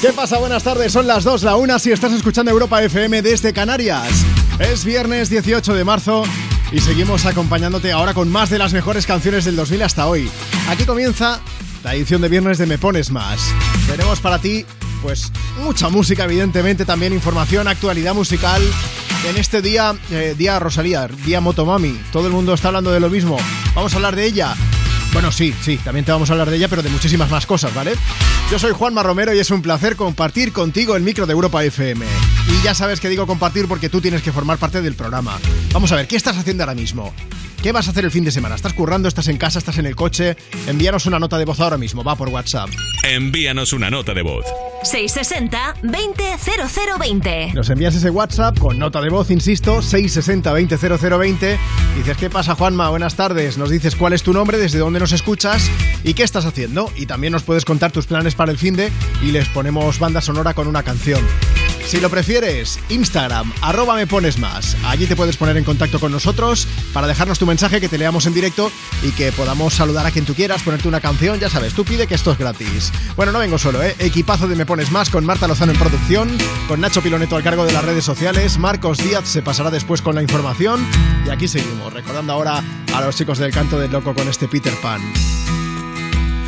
¿Qué pasa? Buenas tardes, son las 2, la 1 si estás escuchando Europa FM desde Canarias. Es viernes 18 de marzo y seguimos acompañándote ahora con más de las mejores canciones del 2000 hasta hoy. Aquí comienza la edición de viernes de Me Pones Más. Tenemos para ti, pues, mucha música, evidentemente, también información, actualidad musical. En este día, eh, día Rosalía, día Motomami, todo el mundo está hablando de lo mismo. Vamos a hablar de ella. Bueno, sí, sí, también te vamos a hablar de ella, pero de muchísimas más cosas, ¿vale? Yo soy Juanma Romero y es un placer compartir contigo el micro de Europa FM. Y ya sabes que digo compartir porque tú tienes que formar parte del programa. Vamos a ver, ¿qué estás haciendo ahora mismo? ¿Qué vas a hacer el fin de semana? ¿Estás currando? ¿Estás en casa? ¿Estás en el coche? Envíanos una nota de voz ahora mismo, va por WhatsApp. Envíanos una nota de voz. 660-200020. Nos envías ese WhatsApp con nota de voz, insisto, 660-200020. Dices, ¿qué pasa, Juanma? Buenas tardes. Nos dices cuál es tu nombre, desde dónde nos escuchas y qué estás haciendo. Y también nos puedes contar tus planes para el fin de y les ponemos banda sonora con una canción. Si lo prefieres, Instagram, arroba me pones más. Allí te puedes poner en contacto con nosotros para dejarnos tu mensaje que te leamos en directo y que podamos saludar a quien tú quieras, ponerte una canción, ya sabes, tú pide que esto es gratis. Bueno, no vengo solo, ¿eh? Equipazo de Me Pones Más con Marta Lozano en producción, con Nacho Piloneto al cargo de las redes sociales, Marcos Díaz se pasará después con la información y aquí seguimos, recordando ahora a los chicos del canto del loco con este Peter Pan.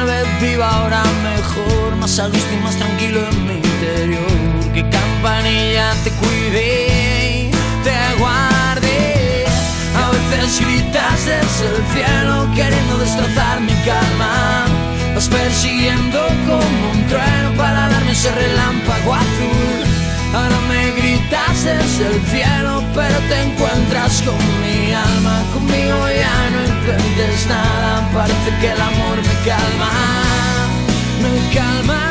Tal vez viva ahora mejor, más a gusto y más tranquilo en mi interior. Que campanilla te cuide, te guarde. A veces gritas desde el cielo queriendo destrozar mi calma. Vas persiguiendo como un trueno para darme ese relámpago azul. Ahora me gritas desde el cielo, pero te encuentras con mi alma. Conmigo ya no intentes nada, parece que el amor me calma, me calma.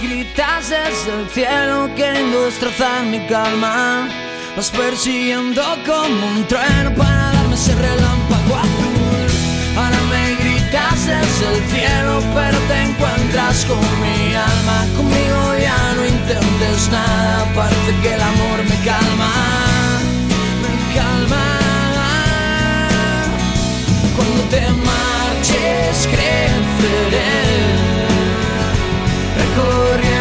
Gritas desde el cielo queriendo destrozar mi calma. Vas persiguiendo como un trueno para darme ese relámpago azul. Ahora me gritas desde el cielo, pero te encuentras con mi alma. Conmigo ya no intentes nada, parece que el amor me calma. Me calma. Cuando te marches creceré corriendo.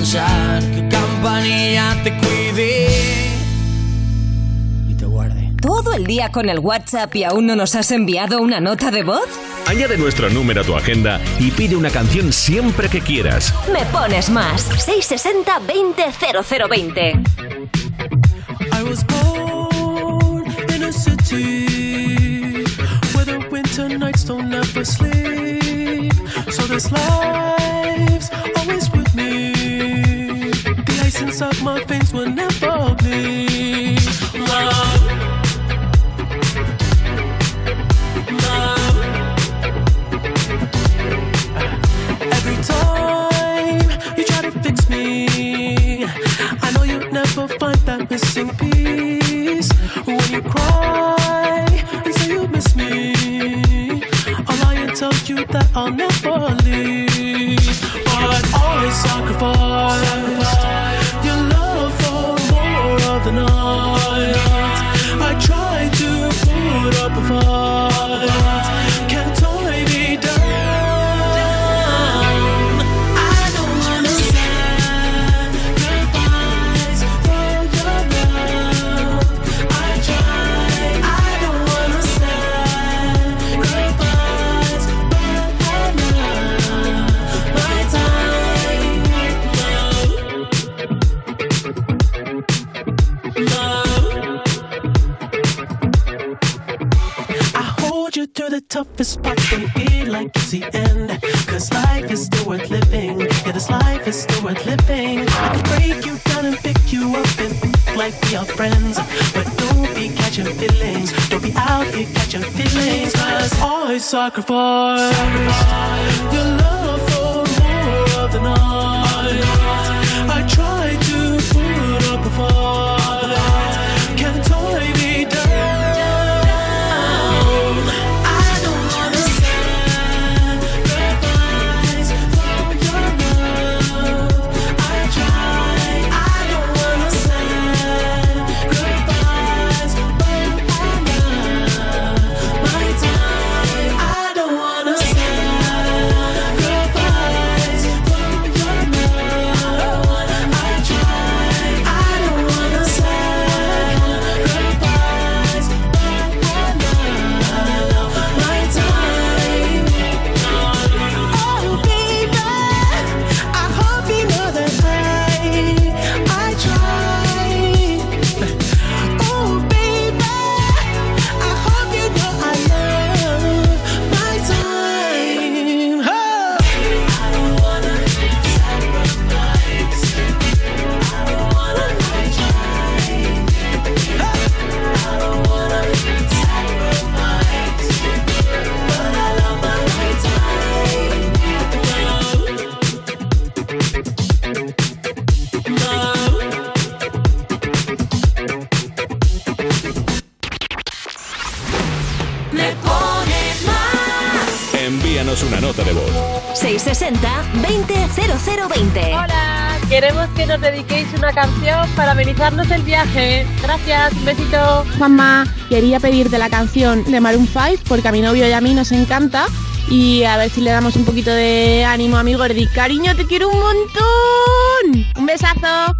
Descansar, que campanilla te cuide y te guarde. ¿Todo el día con el WhatsApp y aún no nos has enviado una nota de voz? Añade nuestro número a tu agenda y pide una canción siempre que quieras. Me pones más. 660 20 0020. I was born in a city where the winter nights don't ever sleep. So this life's Inside my face will never bleed. Love. Love. Every time you try to fix me, I know you'll never find that missing piece. When you cry and say you miss me, I'll lie and tell you that I'll never I sacrifice canción para amenizarnos el viaje. Gracias, un besito. Juanma, quería pedirte la canción de Maroon 5 porque a mi novio y a mí nos encanta y a ver si le damos un poquito de ánimo a mi gordi. Cariño, te quiero un montón. Un besazo.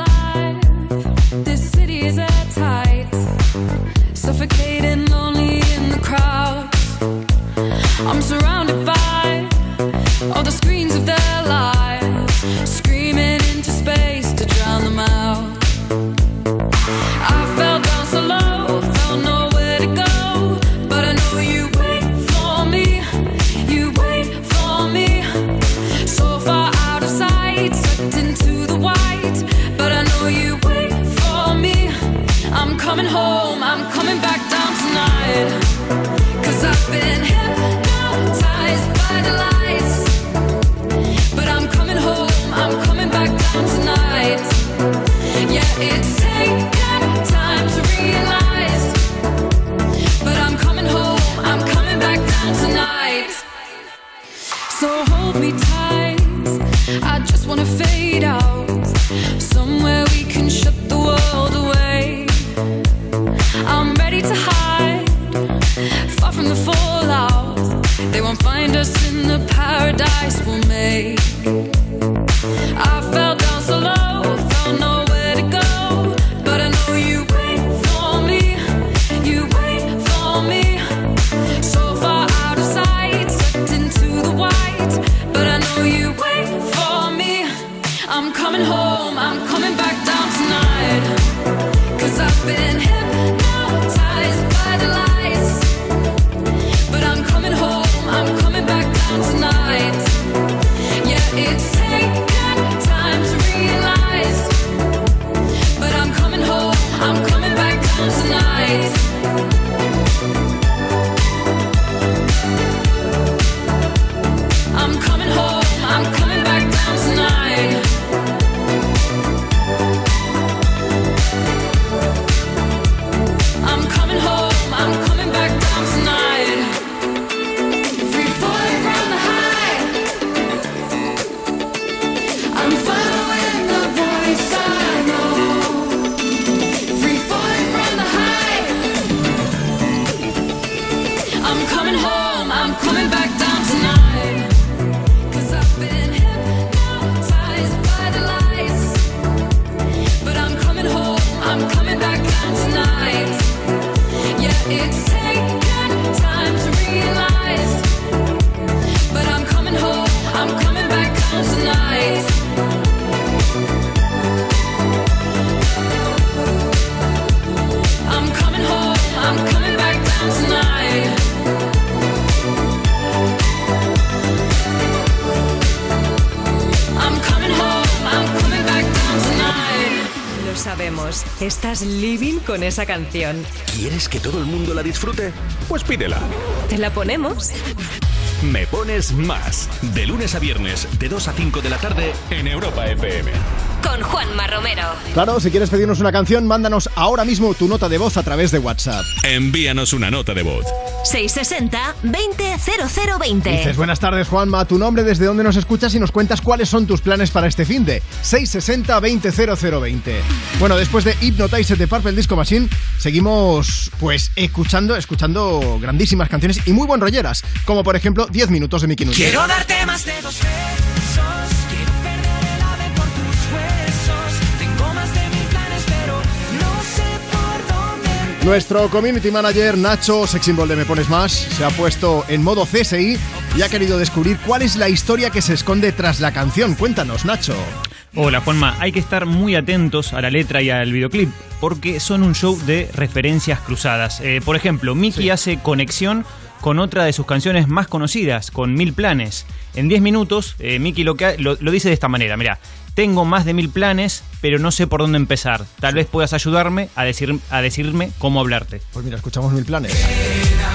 Con esa canción? ¿Quieres que todo el mundo la disfrute? Pues pídela. ¿Te la ponemos? Me pones más. De lunes a viernes, de 2 a 5 de la tarde, en Europa FM. Con Juanma Romero. Claro, si quieres pedirnos una canción, mándanos ahora mismo tu nota de voz a través de WhatsApp. Envíanos una nota de voz. 660-200020. Dices, buenas tardes, Juanma. Tu nombre, desde dónde nos escuchas y nos cuentas cuáles son tus planes para este fin de 660-200020. Bueno, después de Hypnotize de Purple Disco Machine, seguimos, pues, escuchando, escuchando grandísimas canciones y muy buen rolleras, como por ejemplo 10 minutos de Mickey Núñez. Quiero darte Nuestro community manager Nacho, sex symbol de Me Pones Más, se ha puesto en modo CSI y ha querido descubrir cuál es la historia que se esconde tras la canción. Cuéntanos, Nacho. Hola Juanma, hay que estar muy atentos a la letra y al videoclip porque son un show de referencias cruzadas. Eh, por ejemplo, Mickey hace conexión con otra de sus canciones más conocidas, con Mil Planes. En 10 minutos, eh, Mickey lo, que ha- lo, lo dice de esta manera, mira, tengo más de mil planes, pero no sé por dónde empezar. Tal vez puedas ayudarme a, decir, a decirme cómo hablarte. Pues mira, escuchamos Mil Planes. planes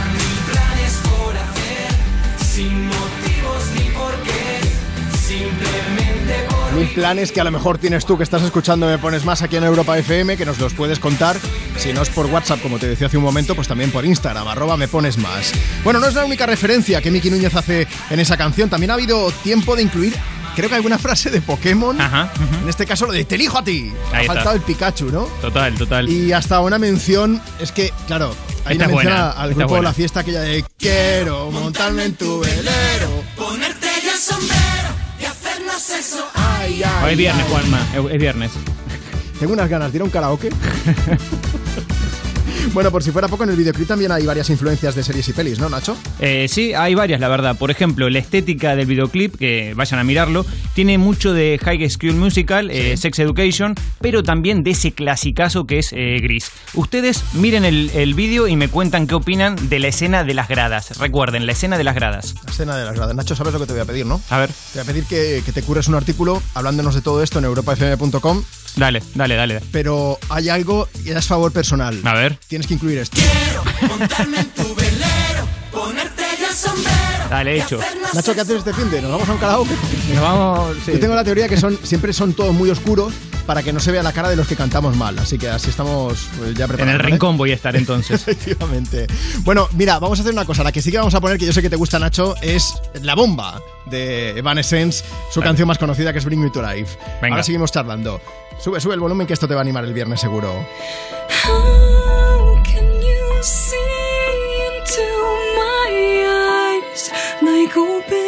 Mil planes que a lo mejor tienes tú que estás escuchando Me Pones Más aquí en Europa FM, que nos los puedes contar. Si no es por WhatsApp, como te decía hace un momento, pues también por Instagram, arroba Me Pones Más. Bueno, no es la única referencia que Miki Núñez hace en esa canción. También ha habido tiempo de incluir, creo que alguna frase de Pokémon. Ajá. En este caso lo de Te elijo a ti. Ha está. faltado el Pikachu, ¿no? Total, total. Y hasta una mención, es que, claro, hay Esta una mención buena, al esta grupo buena. La Fiesta, aquella de Quiero montarme en tu velero. ponerte Ay, ay, Hoy es viernes. Juanma, es es viernes. Tengo unas ganas de ir a un karaoke. bueno, por si fuera poco, en el videoclip también hay varias influencias de series y pelis, ¿no, Nacho? Eh, sí, hay varias, la verdad. Por ejemplo, la estética del videoclip, que vayan a mirarlo, tiene mucho de High School Musical, eh, Sex Education, pero también de ese clasicazo que es eh, Gris. Ustedes miren el, el vídeo y me cuentan qué opinan de la escena de las gradas. Recuerden, la escena de las gradas. La escena de las gradas. Nacho, ¿sabes lo que te voy a pedir, no? A ver, Te voy a pedir que, que te curres un artículo hablándonos de todo esto en europafm.com, dale, dale, dale. pero hay algo y es favor personal. A ver, Tienes que incluir esto. Montarme en tu dale, hecho. Nacho, ¿qué haces este fin de? ¿Nos vamos a un karaoke? Nos vamos. sí. Yo tengo la teoría que son siempre son todos muy oscuros para que no se vea la cara de los que cantamos mal. Así que así estamos pues, ya preparados. En el rincón voy a estar entonces. Efectivamente. Bueno, mira, vamos a hacer una cosa. La que sí que vamos a poner, que yo sé que te gusta, Nacho, es La Bomba de Evanescence, su Vale. canción más conocida que es Bring Me to Life. Venga. Ahora seguimos charlando. Sube, sube el volumen que esto te va a animar el viernes seguro. Like open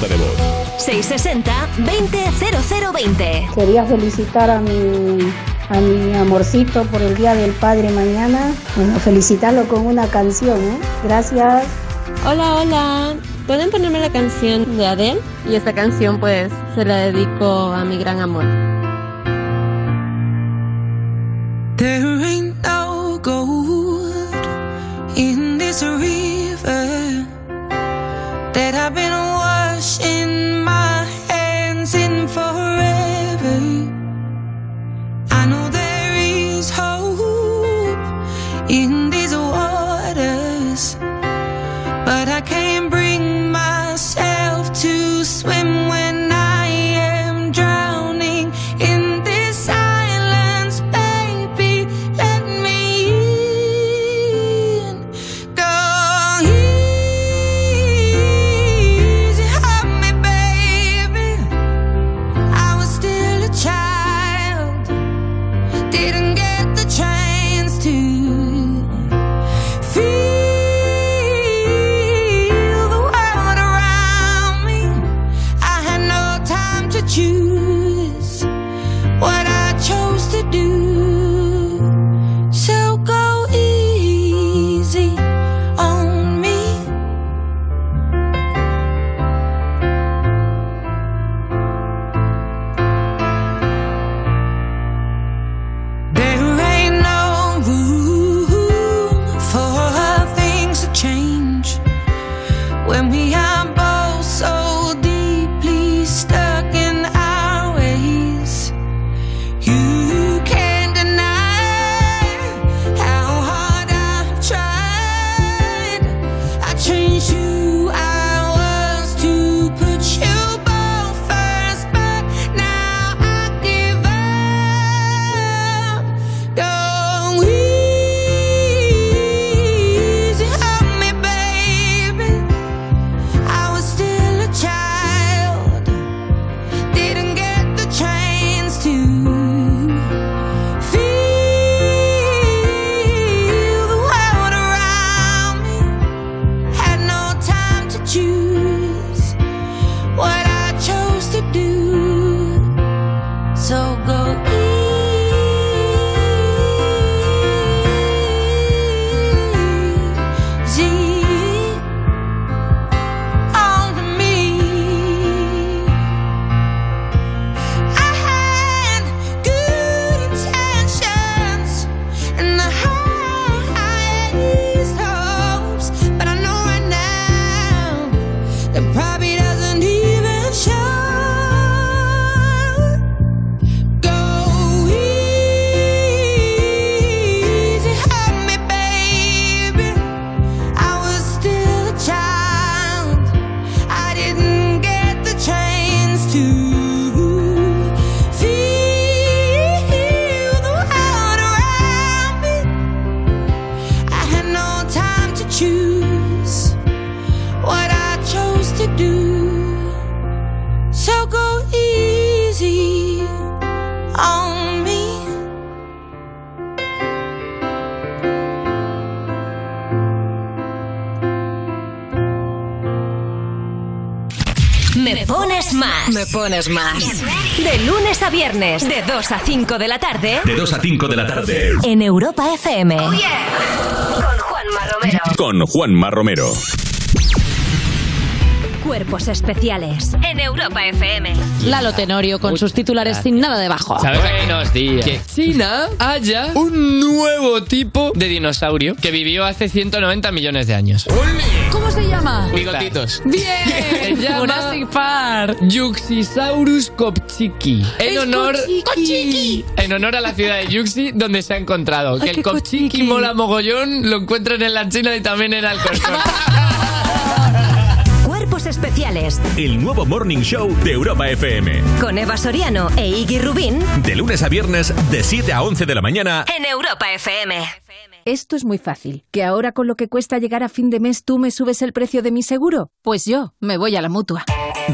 nota de voz. 660-200020. Quería felicitar a mi, a mi amorcito por el Día del Padre mañana. Bueno, felicitarlo con una canción, ¿eh? Gracias. Hola, hola. ¿Pueden ponerme la canción de Adele? Y esta canción pues se la dedico a mi gran amor. There ain't no gold in this 2 a 5 de la tarde. En Europa FM. Con Juanma Romero. Con Juanma Romero. Cuerpos especiales. En Europa FM. Lalo Tenorio con sus titulares sin nada debajo. ¿Sabes Buenos días. Que China haya un nuevo tipo de dinosaurio que vivió hace 190 millones de años. ¿Cómo se llama? Bigotitos. Bien. Se llama Jurassic Park. Yuxisaurus En honor, en honor a la ciudad de Yuxi, donde se ha encontrado. Ay, que el Kopchiki. mola mogollón, lo encuentran en la China y también en Alcorcón. Cuerpos especiales. El nuevo Morning Show de Europa FM. Con Eva Soriano e Iggy Rubín. De lunes a viernes, de 7 a 11 de la mañana. En Europa FM. Esto es muy fácil. ¿Que ahora con lo que cuesta llegar a fin de mes tú me subes el precio de mi seguro? Pues yo me voy a la mutua.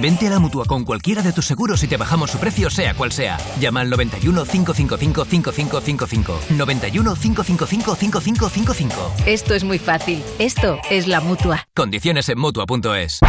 Vente a la mutua con cualquiera de tus seguros y te bajamos su precio, sea cual sea. Llama al 91 555 5555. 91 555 5555. Esto es muy fácil. Esto es la mutua. Condiciones en mutua.es.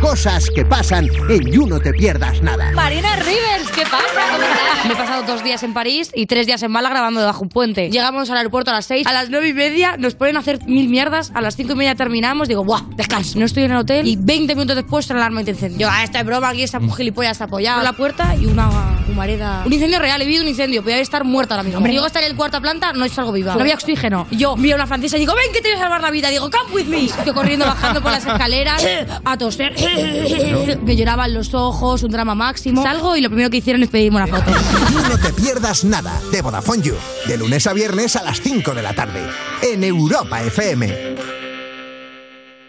Cosas que pasan en You No Te Pierdas Nada. Marina Rivers, ¿qué pasa? Me he pasado dos días en París y tres días en Málaga grabando debajo un puente. Llegamos al aeropuerto a las seis, a las nueve y media nos ponen a hacer mil mierdas, a las cinco y media terminamos, digo, ¡buah! Descanso. No estoy en el hotel y 20 minutos después la alarma incendio. Yo, ah, esta es broma, aquí está un gilipollas apoyado en la puerta y una humareda. Un incendio real, he vivido un incendio, podía estar muerta ahora mismo. Llego a estar en el cuarta planta, no salgo viva. No había oxígeno. Yo vi a una francesa y digo, ven que te voy a salvar la vida. Digo, come with me. Estoy corriendo, bajando por las escaleras, a toser. Me lloraban los ojos, un drama máximo. Salgo y lo primero que hicieron es pedirme una foto. No Te Pierdas Nada de Vodafone You. De lunes a viernes a las 5 de la tarde. En Europa FM.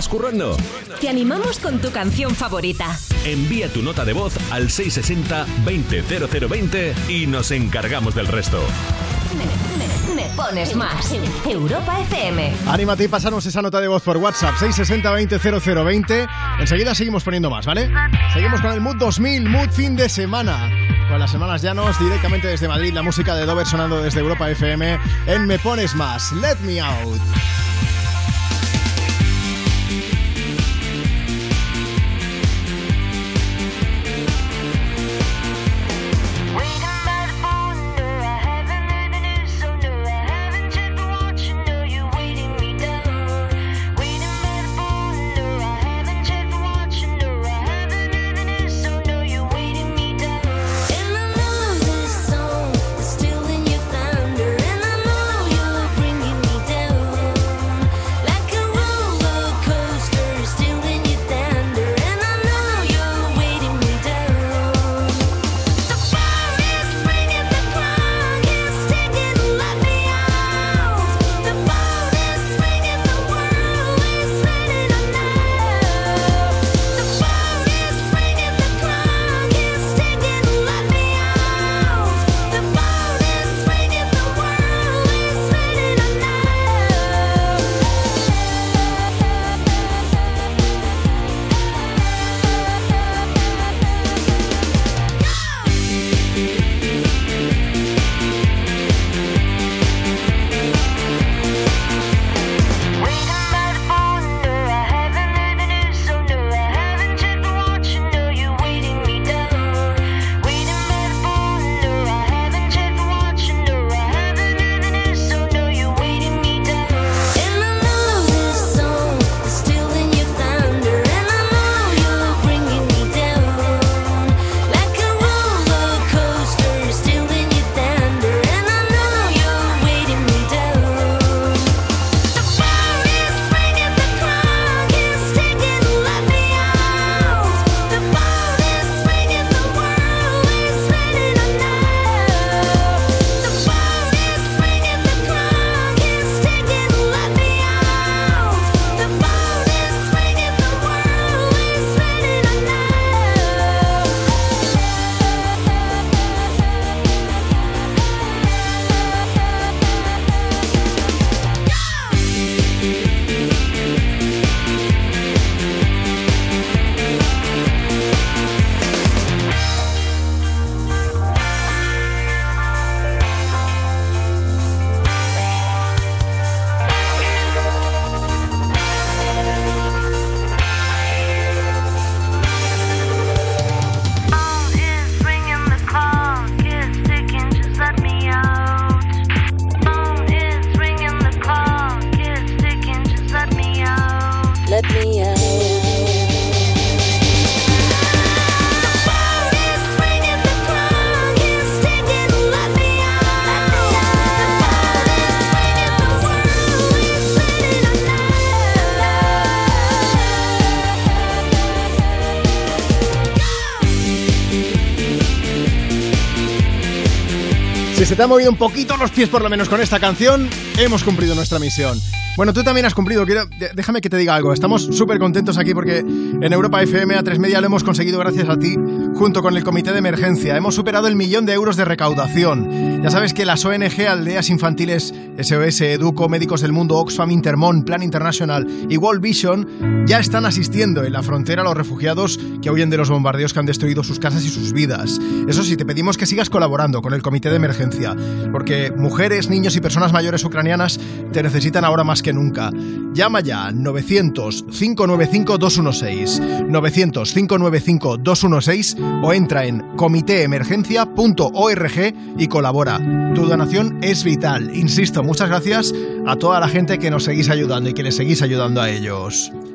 ¿Estás currando? Te animamos con tu canción favorita. Envía tu nota de voz al 660-200020 y nos encargamos del resto. Me, me pones más. Europa FM. Anímate y pasarnos esa nota de voz por WhatsApp 660-200020. Enseguida seguimos poniendo más, ¿vale? Seguimos con el Mood 2000, Mood fin de semana. Con las semanas llanos, directamente desde Madrid, la música de Dover sonando desde Europa FM en Me Pones Más, Let Me Out. Si se te han movido un poquito los pies por lo menos con esta canción, hemos cumplido nuestra misión. Bueno, tú también has cumplido. Déjame que te diga algo. Estamos súper contentos aquí porque en Europa FM a 3 Media lo hemos conseguido gracias a ti, junto con el Comité de Emergencia. Hemos superado el millón de euros de recaudación. Ya sabes que las ONG Aldeas Infantiles, SOS, Educo, Médicos del Mundo, Oxfam, Intermon, Plan International y World Vision ya están asistiendo en la frontera a los refugiados que huyen de los bombardeos que han destruido sus casas y sus vidas. Eso sí, te pedimos que sigas colaborando con el Comité de Emergencia, porque mujeres, niños y personas mayores ucranianas te necesitan ahora más que nunca. Llama ya 900-595-216, 900-595-216 o entra en comitéemergencia.org y colabora. Tu donación es vital. Insisto, muchas gracias a toda la gente que nos seguís ayudando y que le seguís ayudando a ellos.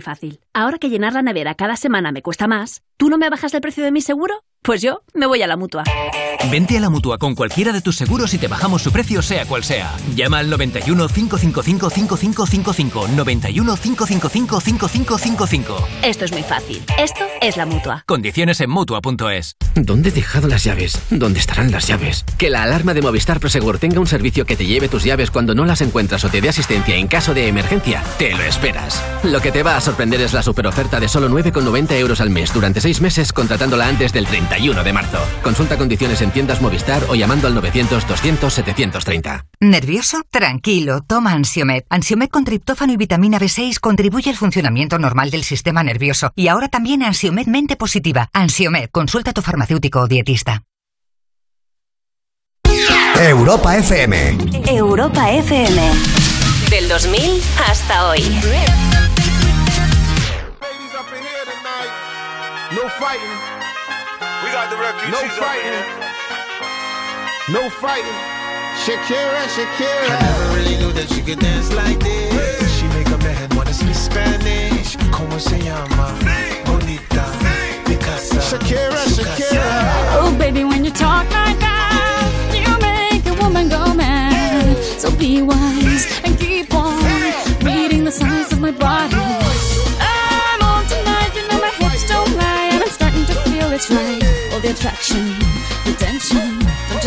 fácil. Ahora que llenar la nevera cada semana me cuesta más, ¿tú no me bajas el precio de mi seguro? Pues yo me voy a la mutua. Vente a la mutua con cualquiera de tus seguros y te bajamos su precio, sea cual sea. Llama al 91 555 5555. 91 555 5555. Esto es muy fácil. Esto es la mutua. Condiciones en mutua.es. ¿Dónde he dejado las llaves? ¿Dónde estarán las llaves? Que la alarma de Movistar Prosegur tenga un servicio que te lleve tus llaves cuando no las encuentras o te dé asistencia en caso de emergencia, te lo esperas. Lo que te va a sorprender es la superoferta de solo 9,90 euros al mes durante 6 meses contratándola antes del 31 de marzo. Consulta condiciones en tiendas Movistar o llamando al 900 200 730. ¿Nervioso? Tranquilo, toma Ansiomed. Ansiomed con triptófano y vitamina B6 contribuye al funcionamiento normal del sistema nervioso. Y ahora también Ansiomed mente positiva. Ansiomed, consulta a tu farmacéutico o dietista. Europa FM. Europa FM. Del 2000 hasta hoy. No fighting. No fighting. No fighting. Shakira, Shakira. I never really knew that she could dance like this. She make a man wanna speak Spanish. Como se llama? Bonita. Picasa. Shakira, Shakira. Oh, baby, when you talk like that, you make a woman go mad. So be wise and keep on reading the signs of my body. I'm on tonight, you know my hips don't lie, and I'm starting to feel it's right. All the attraction, the tension.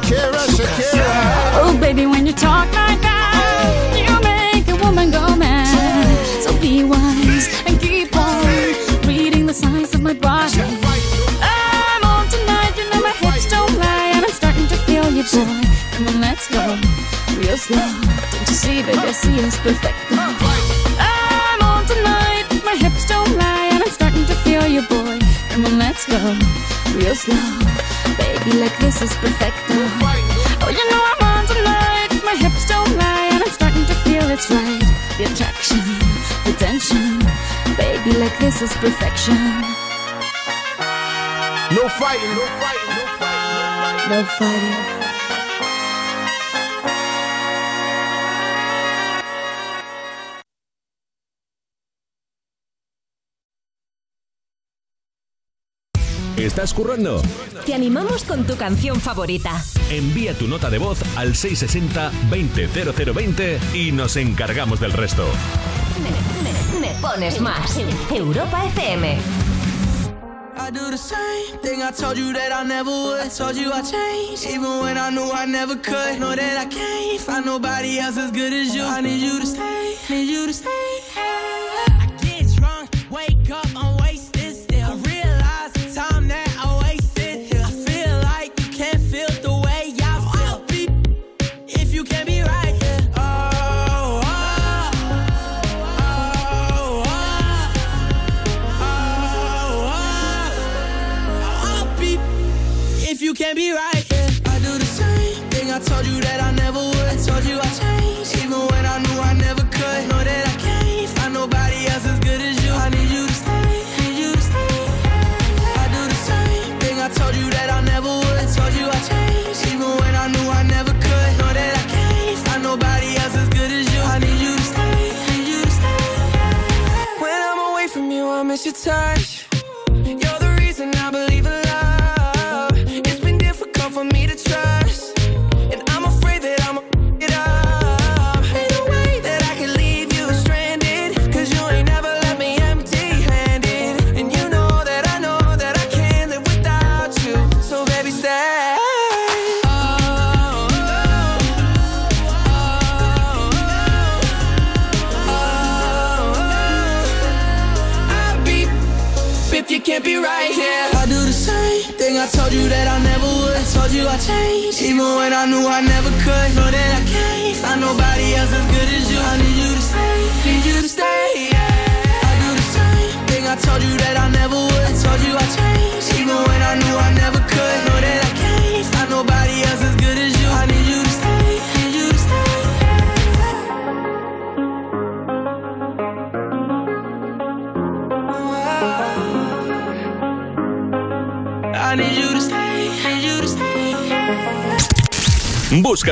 Shakira, Shakira. Oh, baby, when you talk like that, you make a woman go mad. So be wise and keep on reading the signs of my body. I'm on tonight, you know my hips don't lie, and I'm starting to feel you, boy. Come on, let's go real slow. Don't you see, baby, I see it's perfect. I'm on tonight, my hips don't lie, and I'm starting to feel you, boy. Come on, let's go real slow, baby, like this is perfect. Oh, you know I'm on tonight, my hips don't lie, and I'm starting to feel it's right. The attraction, the tension, baby, like this is perfection. No fighting, no fighting, no fighting. No fighting. ¿Estás currando? Te animamos con tu canción favorita. Envía tu nota de voz al 660-200020 y nos encargamos del resto. Me, me pones más. Europa FM. I do the same thing I told you that I never would. I told you I changed, even when I knew I never could. Know that I can't find nobody else as good as you. I need you to stay, need you to stay. I get drunk, wake up,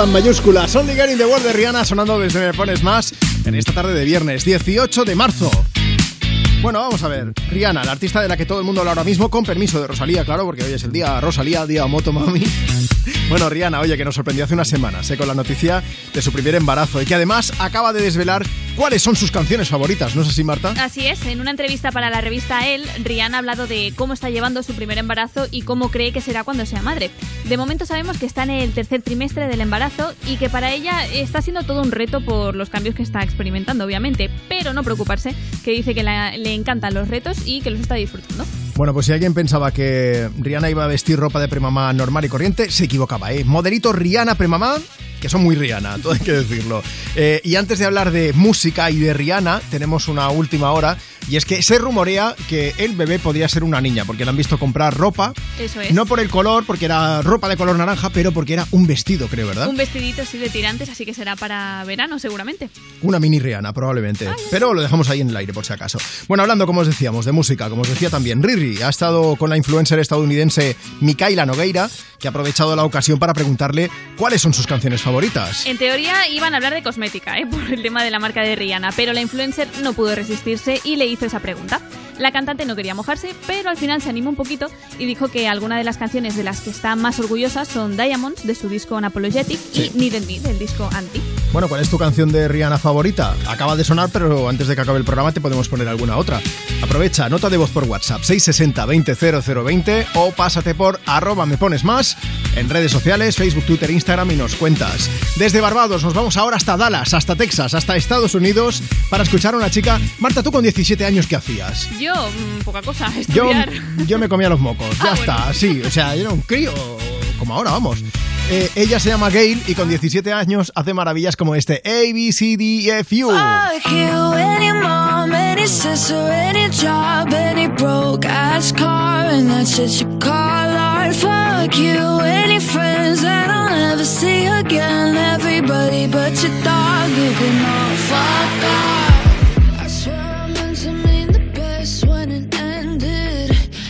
Diva en mayúscula. Son Getting the World de Rihanna sonando desde Me Pones Más en esta tarde de viernes, 18 de marzo. Bueno, vamos a ver. Rihanna, la artista de la que todo el mundo habla ahora mismo, con permiso de Rosalía, claro, porque hoy es el día Rosalía, día Moto Mami. Bueno, Rihanna, oye, que nos sorprendió hace unas semanas eh, con la noticia de su primer embarazo y que además acaba de desvelar cuáles son sus canciones favoritas. ¿No es así, Marta? Así es, en una entrevista para la revista Elle, Rihanna ha hablado de cómo está llevando su primer embarazo y cómo cree que será cuando sea madre. De momento sabemos que está en el tercer trimestre del embarazo y que para ella está siendo todo un reto por los cambios que está experimentando, obviamente, pero no preocuparse, que dice que le encantan los retos y que los está disfrutando. Bueno, pues si alguien pensaba que Rihanna iba a vestir ropa de premamá normal y corriente, se equivocaba, ¿eh? Modelito Rihanna premamá, que son muy Rihanna, todo hay que decirlo. Eh, y antes de hablar de música y de Rihanna, tenemos una última hora, y es que se rumorea que el bebé podría ser una niña, porque le han visto comprar ropa, Eso es. no por el color, porque era ropa de color naranja, pero porque era un vestido, creo, ¿verdad? Un vestidito así de tirantes, así que será para verano seguramente. Una mini Rihanna, probablemente. Pero lo dejamos ahí en el aire, por si acaso. Bueno, hablando, como os decíamos, de música, como os decía también, Riri ha estado con la influencer estadounidense Mikaela Nogueira, que ha aprovechado la ocasión para preguntarle cuáles son sus canciones favoritas. En teoría iban a hablar de ¿eh? por el tema de la marca de Rihanna, pero la influencer no pudo resistirse y le hizo esa pregunta. La cantante no quería mojarse, pero al final se animó un poquito y dijo que algunas de las canciones de las que está más orgullosa son Diamonds, de su disco Unapologetic, y Needed Me, del disco Anti. Bueno, ¿cuál es tu canción de Rihanna favorita? Acaba de sonar, pero antes de que acabe el programa te podemos poner alguna otra. Aprovecha, nota de voz por WhatsApp 660 20 0020 o pásate por arroba me pones más en redes sociales, Facebook, Twitter, Instagram y nos cuentas. Desde Barbados nos vamos ahora hasta Dallas, hasta Texas, hasta Estados Unidos para escuchar a una chica. Marta, tú con 17 años, ¿qué hacías? Yo, mm, poca cosa, Yo, estudiar. yo me comía los mocos, ya Ah, está, sí, o sea, yo era un crío, como ahora, vamos. Eh, ella se llama Gail y con 17 años hace maravillas como este A, B, C, D, E, F, U. Fuck you, any mom, any sister, any job, any broke ass car, and that shit you call art. Fuck you, any friends that I'll never see again. Everybody but your dog, you can all fuck off.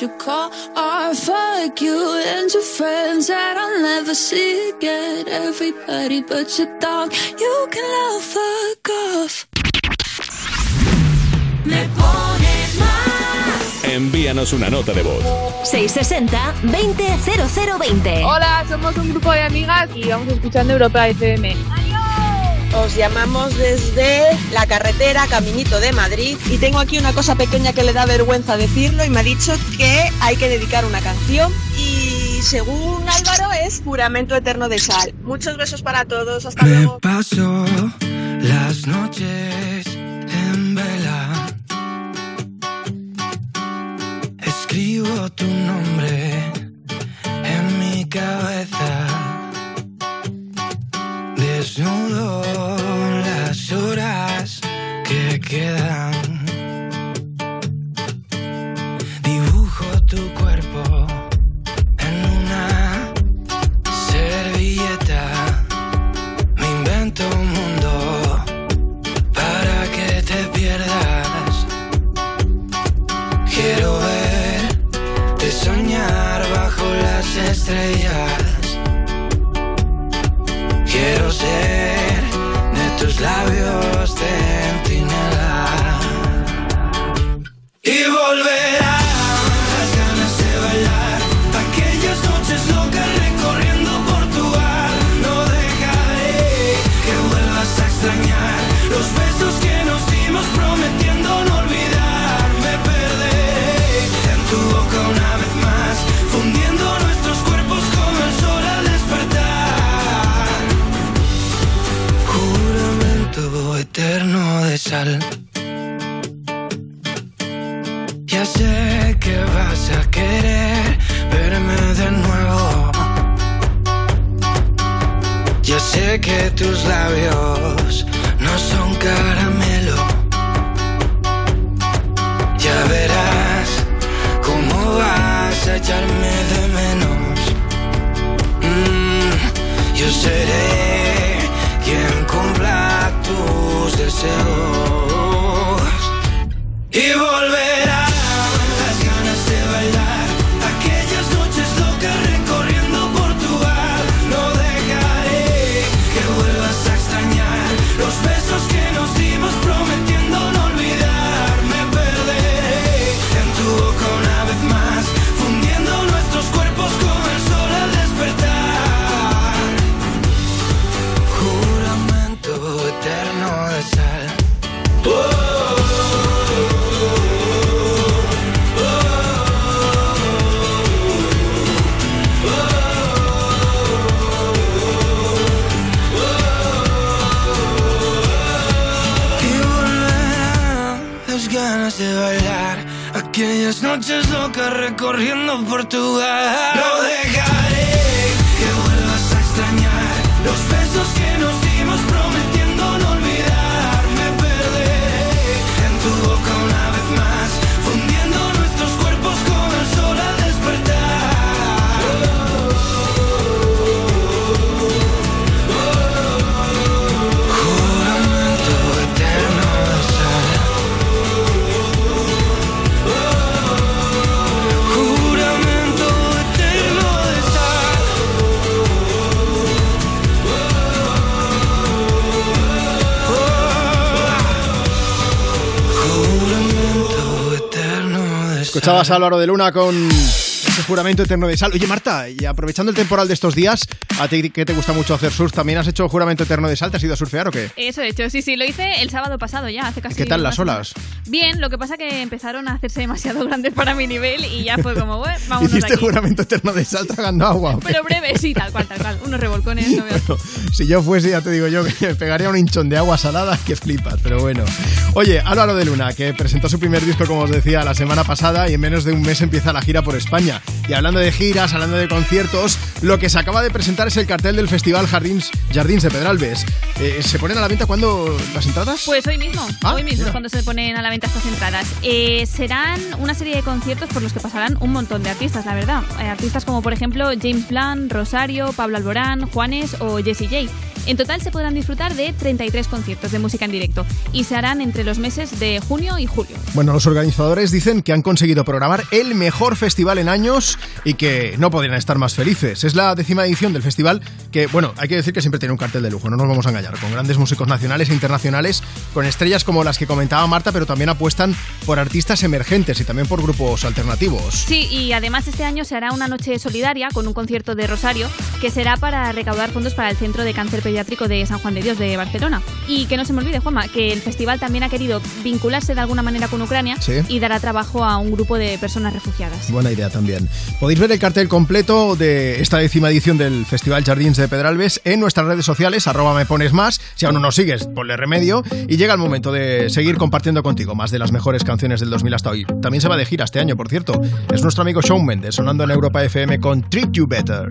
You call art. Fuck you and your friends that I'll never see again. Everybody but your dog, you can all fuck off. Me pones más. Envía envíanos una nota de voz. 660-200020. Hola, somos un grupo de amigas y vamos escuchando Europa FM. Os llamamos desde la carretera Caminito de Madrid y tengo aquí una cosa pequeña que le da vergüenza decirlo y me ha dicho que hay que dedicar una canción y según Álvaro es Juramento Eterno de Sal. Muchos besos para todos, hasta Me luego. paso las noches en vela. Escribo tu nombre en mi cabeza. Desnudo las horas que quedan. Eterno Escuchabas a Álvaro de Luna con ese juramento eterno de sal. Oye, Marta, y aprovechando el temporal de estos días, a ti que te gusta mucho hacer surf, ¿también has hecho juramento eterno de sal? ¿Te has ido a surfear o qué? Eso he hecho, sí, sí, lo hice el sábado pasado ya, hace casi ¿Qué tal las olas? Bien, lo que pasa que empezaron a hacerse demasiado grandes para mi nivel y ya fue como, bueno, de ¿Hiciste aquí. juramento eterno de sal tragando agua? Pero breve, sí, tal cual, tal cual. Unos revolcones, no veo. Si yo fuese, ya te digo yo, que me pegaría un hinchón de agua salada que flipas, pero bueno. Oye, Álvaro de Luna, que presentó su primer disco, como os decía, la semana pasada y en menos de un mes empieza la gira por España. Y hablando de giras, hablando de conciertos, lo que se acaba de presentar es el cartel del Festival Jardins, Jardins de Pedralbes. Eh, ¿Se ponen a la venta cuando las entradas? Pues hoy mismo, Ah, hoy mismo mira. es cuando se ponen a la venta estas entradas. Eh, serán una serie de conciertos por los que pasarán un montón de artistas, la verdad. Eh, artistas como por ejemplo James Blunt, Rosario, Pablo Alborán, Juanes o Jessie J. En total se podrán disfrutar de 33 conciertos de música en directo y se harán entre los meses de junio y julio. Bueno, los organizadores dicen que han conseguido programar el mejor festival en años y que no podrían estar más felices. Es la décima edición del festival que, bueno, hay que decir que siempre tiene un cartel de lujo, no nos vamos a engañar, con grandes músicos nacionales e internacionales con estrellas como las que comentaba Marta, pero también apuestan por artistas emergentes y también por grupos alternativos. Sí, y además este año se hará una noche solidaria con un concierto de Rosario que será para recaudar fondos para el Centro de Cáncer Pediátrico de San Juan de Dios de Barcelona. Y que no se me olvide, Juanma, que el festival también ha querido vincularse de alguna manera con Ucrania Sí. y dará trabajo a un grupo de personas refugiadas. Buena idea también. Podéis ver el cartel completo de esta décima edición del Festival Jardins de Pedralbes en nuestras redes sociales, arroba me pones más. Si aún no nos sigues, ponle remedio. Y llega el momento de seguir compartiendo contigo más de las mejores canciones del 2000 hasta hoy. También se va de gira este año, por cierto. Es nuestro amigo Shawn Mendes sonando en Europa FM con Treat You Better.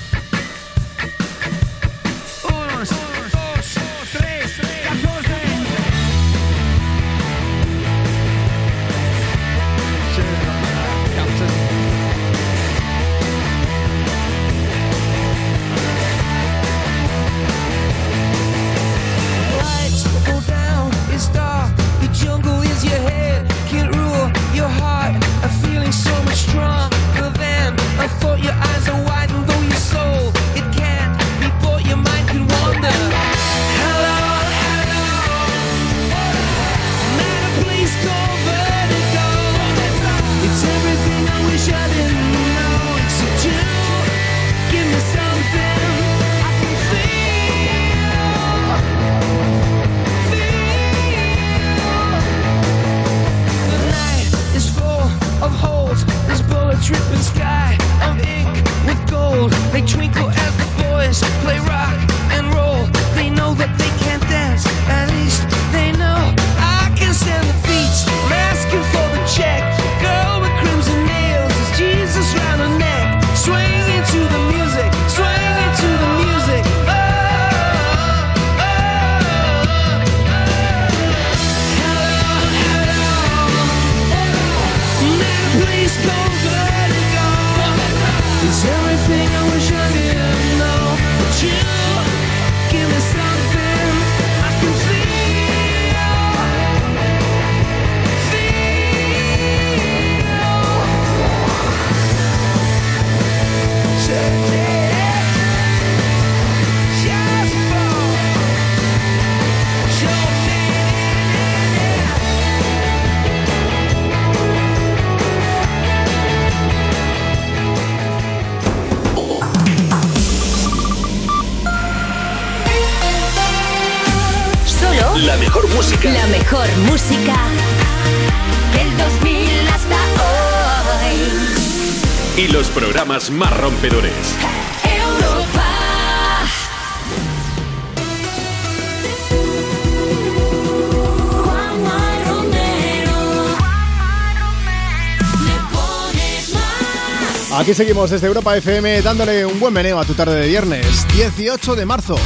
Aquí seguimos desde Europa FM dándole un buen meneo a tu tarde de viernes, 18 de marzo.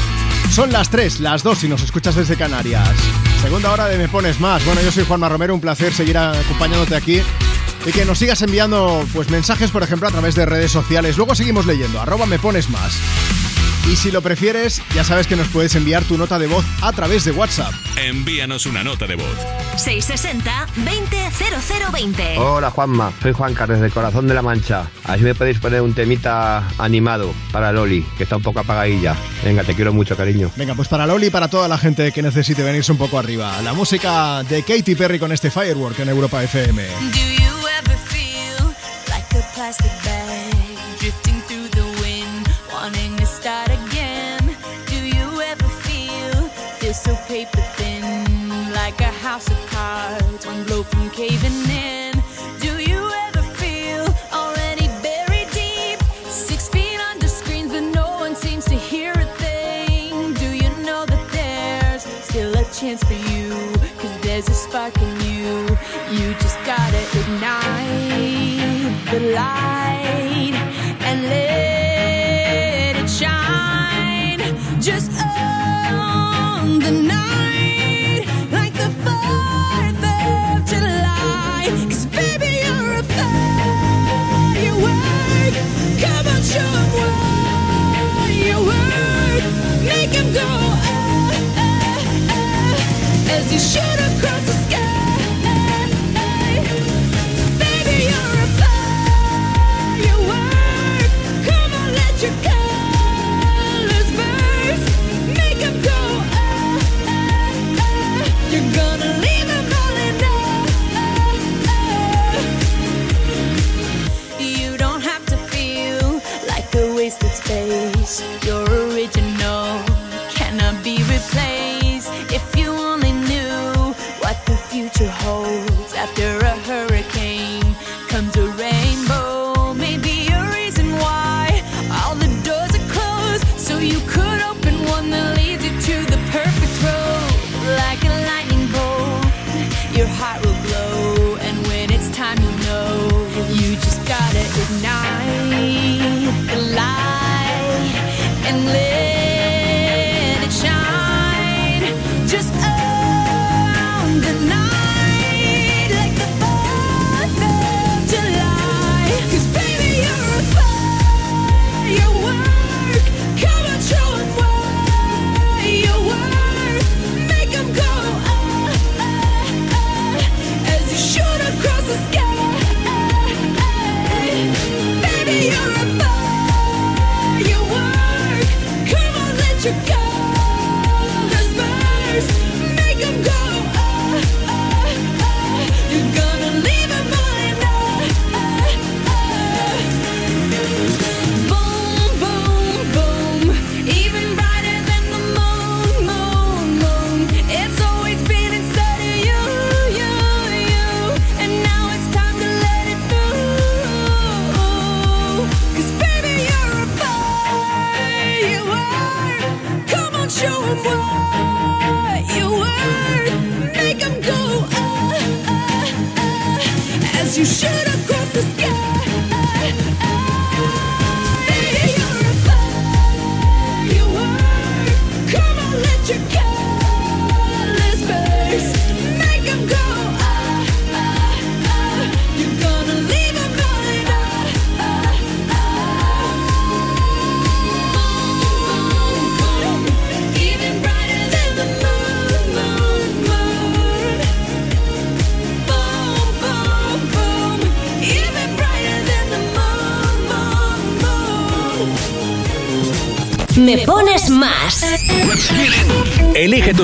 Son las 3, las 2 si nos escuchas desde Canarias. Segunda hora de Me Pones Más. Bueno, yo soy Juanma Romero, un placer seguir acompañándote aquí y que nos sigas enviando pues mensajes, por ejemplo, a través de redes sociales. Luego seguimos leyendo, arroba Me Pones Más. Y si lo prefieres, ya sabes que nos puedes enviar tu nota de voz a través de WhatsApp. Envíanos una nota de voz. 660-200020. Hola Juanma, soy Juanca desde el corazón de la Mancha. A ver si me podéis poner un temita animado para Loli, que está un poco apagadilla. Venga, te quiero mucho, cariño. Venga, pues para Loli y para toda la gente que necesite venirse un poco arriba. La música de Katy Perry con este Firework en Europa FM. Caving in? Do you ever feel already buried deep, six feet under screens, but no one seems to hear a thing? Do you know that there's still a chance for you? Cause there's a spark in you. You just gotta ignite the light you shoot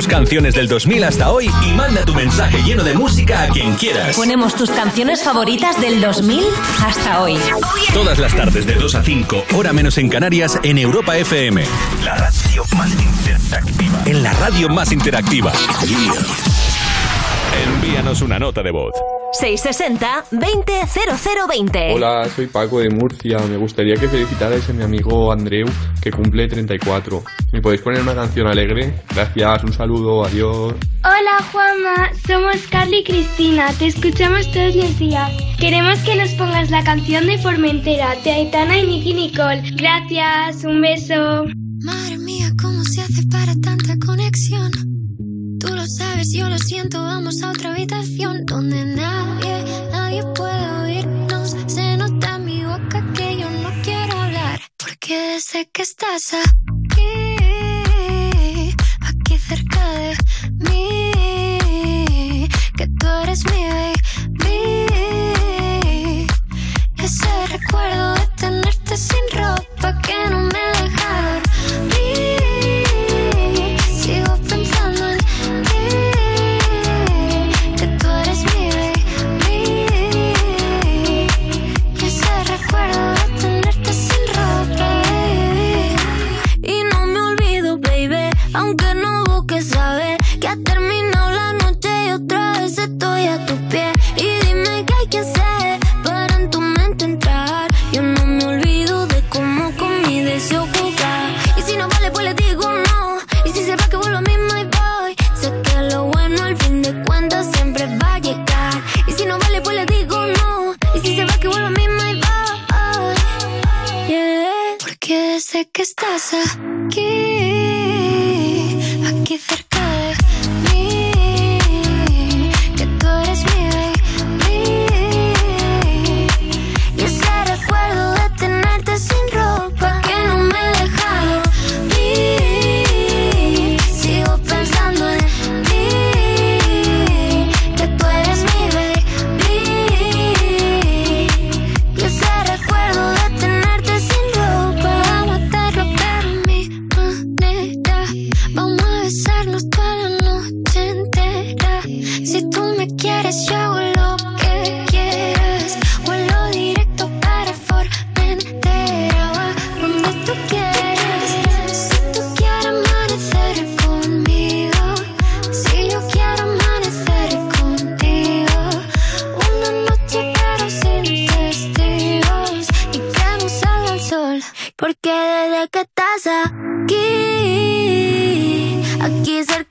tus canciones del 2000 hasta hoy y manda tu mensaje lleno de música a quien quieras. Ponemos tus canciones favoritas del 2000 hasta hoy. Todas las tardes de 2 a 5, hora menos en Canarias, en Europa FM. La radio más interactiva. En la radio más interactiva. Envíanos una nota de voz. 660-200020. Hola, soy Paco de Murcia. Me gustaría que felicitarais a mi amigo Andreu, que cumple 34. ¿Me podéis poner una canción alegre? Gracias, un saludo, adiós. Hola Juanma, somos Carly y Cristina, te escuchamos todos los días. Queremos que nos pongas la canción de Formentera, de Aitana y Nicky Nicole. Gracias, un beso. Porque desde que estás aquí, aquí cerca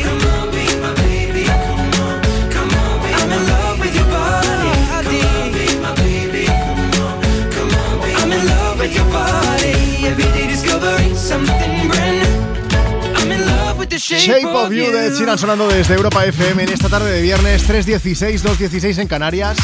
Shape, of You de Chiran sonando desde Europa FM en esta tarde de viernes 3.16, 2.16 en Canarias.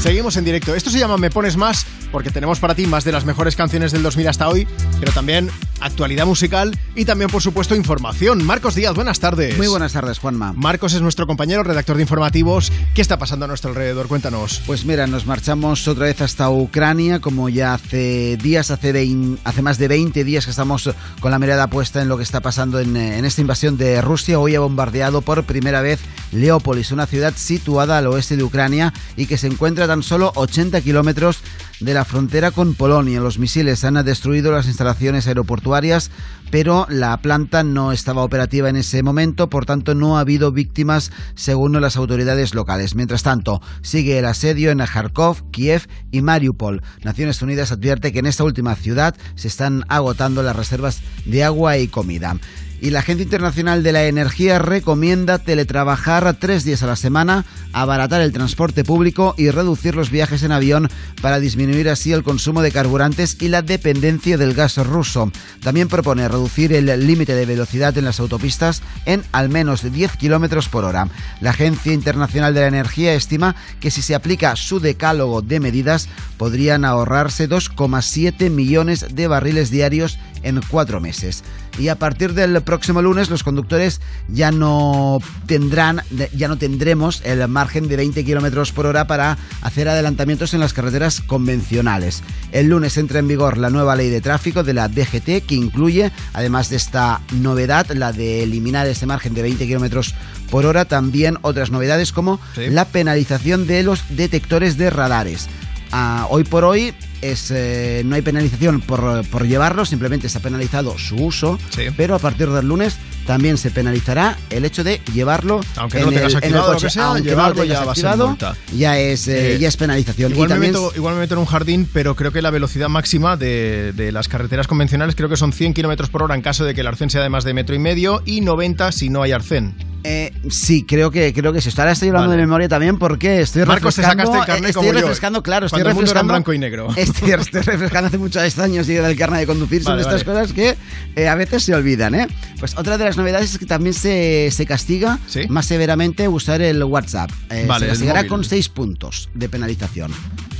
Seguimos en directo. Esto se llama Me Pones Más porque tenemos para ti más de las mejores canciones del 2000 hasta hoy, pero también actualidad musical y también, por supuesto, información. Marcos Díaz, buenas tardes. Muy buenas tardes, Juanma. Marcos es nuestro compañero, redactor de informativos. ¿Qué está pasando a nuestro alrededor? Cuéntanos. Pues mira, nos marchamos otra vez hasta Ucrania, como ya hace días, hace, vein- hace más de 20 días que estamos con la mirada puesta en lo que está pasando en, eh, en esta invasión de Rusia. Hoy ha bombardeado por primera vez Leópolis, una ciudad situada al oeste de Ucrania y que se encuentra a tan solo 80 kilómetros de la frontera con Polonia. Los misiles han destruido las instalaciones aeroportuarias, pero la planta no estaba operativa en ese momento, por tanto no ha habido víctimas según las autoridades locales. Mientras tanto, sigue el asedio en Kharkov, Kiev y Mariupol. Naciones Unidas advierte que en esta última ciudad se están agotando las reservas de agua y comida. Y la Agencia Internacional de la Energía recomienda teletrabajar tres días a la semana, abaratar el transporte público y reducir los viajes en avión para disminuir así el consumo de carburantes y la dependencia del gas ruso. También propone reducir el límite de velocidad en las autopistas en al menos 10 kilómetros por hora. La Agencia Internacional de la Energía estima que si se aplica su decálogo de medidas podrían ahorrarse 2,7 millones de barriles diarios en cuatro meses. Y a partir del próximo lunes los conductores ya no tendrán, ya no tendremos el margen de 20 kilómetros por hora para hacer adelantamientos en las carreteras convencionales. El lunes entra en vigor la nueva ley de tráfico de la DGT que incluye, además de esta novedad, la de eliminar ese margen de 20 kilómetros por hora, también otras novedades como la penalización de los detectores de radares. Ah, hoy por hoy es, eh, no hay penalización por, por llevarlo, simplemente se ha penalizado su uso, pero a partir del lunes también se penalizará el hecho de llevarlo Aunque en, no lo tengas el, en el activado o lo coche. que sea, Aunque no lo llevarlo ya va a ser activado, multa. ya es, eh, Eh, ya es penalización. Igual, y me meto, igual me meto en un jardín, pero creo que la velocidad máxima de, de las carreteras convencionales creo que son 100 kilómetros por hora en caso de que el arcén sea de más de metro y medio y 90 si no hay arcén. Eh, sí, creo que creo que sí. Ahora estoy hablando Vale. de memoria también porque estoy Marcos, te refrescando. sacaste el carnet estoy como yo, refrescando, claro, estoy el era en refrescando. blanco y negro. Estoy, estoy refrescando hace muchos años y del carnet de conducir. Son Vale, de estas cosas que eh, a veces se olvidan, ¿eh? Pues otra de las novedades es que también se, se castiga más severamente usar el WhatsApp. Eh, Vale, se el castigará con seis puntos de penalización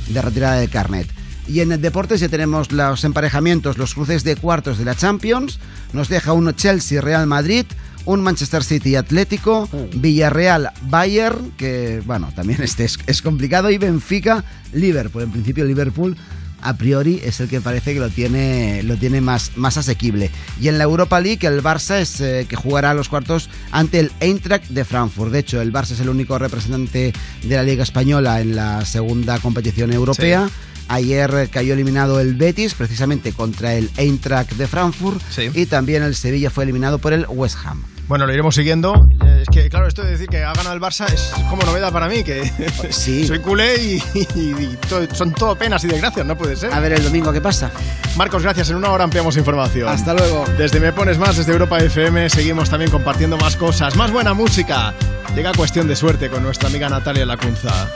de retirada del carnet. Y en deportes ya tenemos los emparejamientos, los cruces de cuartos de la Champions. Nos deja uno Chelsea-Real Madrid, un Manchester City Atlético, Villarreal Bayern, que bueno, también este es, es complicado, y Benfica Liverpool. En principio Liverpool a priori es el que parece que lo tiene, lo tiene más, más asequible. Y en la Europa League el Barça es eh, que jugará los cuartos ante el Eintracht de Frankfurt. De hecho, el Barça es el único representante de la Liga Española en la segunda competición europea. Ayer cayó eliminado el Betis, precisamente contra el Eintracht de Frankfurt. Y también el Sevilla fue eliminado por el West Ham. Bueno, lo iremos siguiendo. Eh, Es que, claro, esto de decir que ha ganado el Barça es como novedad para mí, que soy culé y, y- y to- son todo penas y desgracias, no puede ser. A ver el domingo qué pasa. Marcos, gracias. En una hora ampliamos información. Hasta luego. Desde Me Pones Más, desde Europa FM, seguimos también compartiendo más cosas, más buena música. Llega cuestión de suerte con nuestra amiga Natalia Lacunza.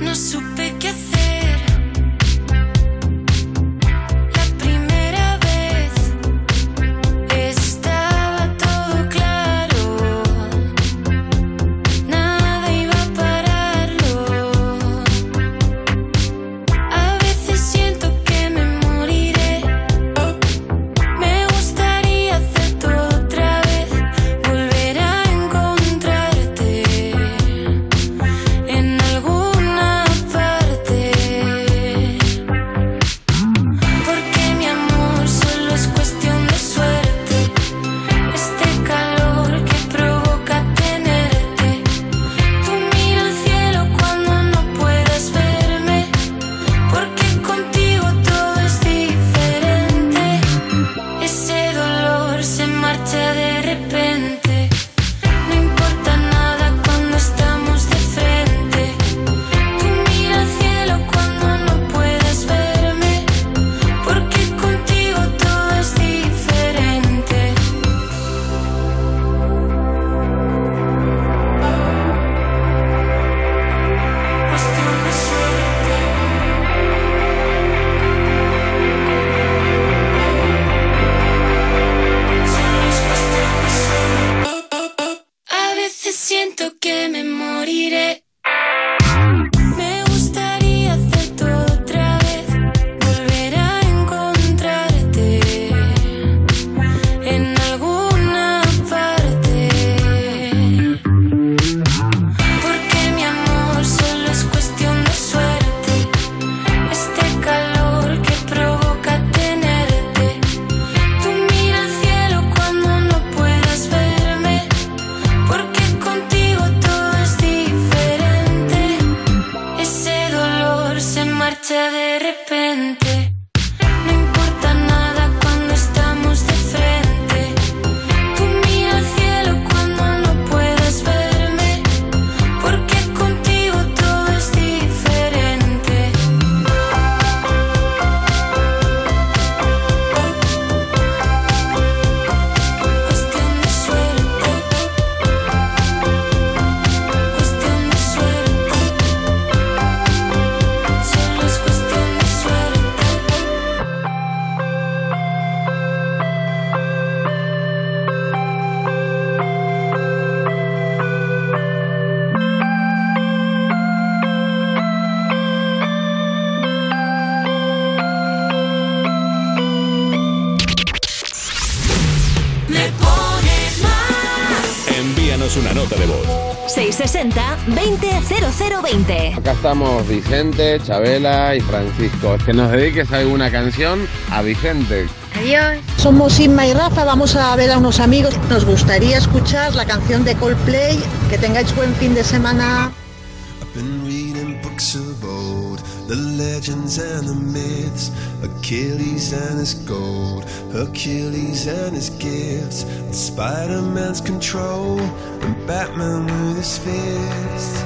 No supe qué hacer. Acá estamos Vicente, Chabela y Francisco. Que nos dediques alguna canción a Vicente. Adiós. Somos Inma y Rafa, vamos a ver a unos amigos. Nos gustaría escuchar la canción de Coldplay. Que tengáis buen fin de semana. been reading books of old, the legends and the myths, Achilles and his gold, Hercules and his gifts, and Spider-Man's control, and Batman with his fists.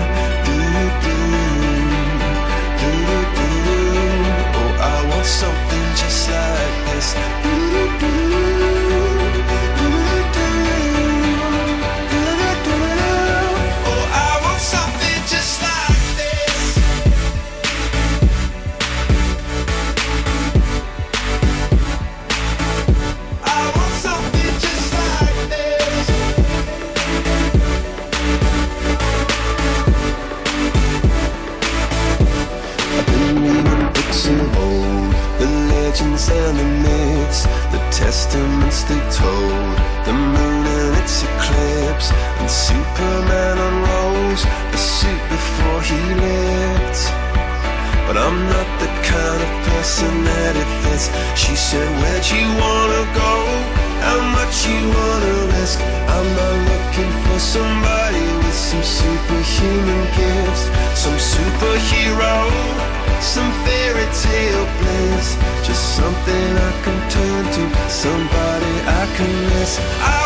Like somebody with some superhuman gifts, some superhero, some fairy tale bliss. Just something I can turn to, somebody I can miss. I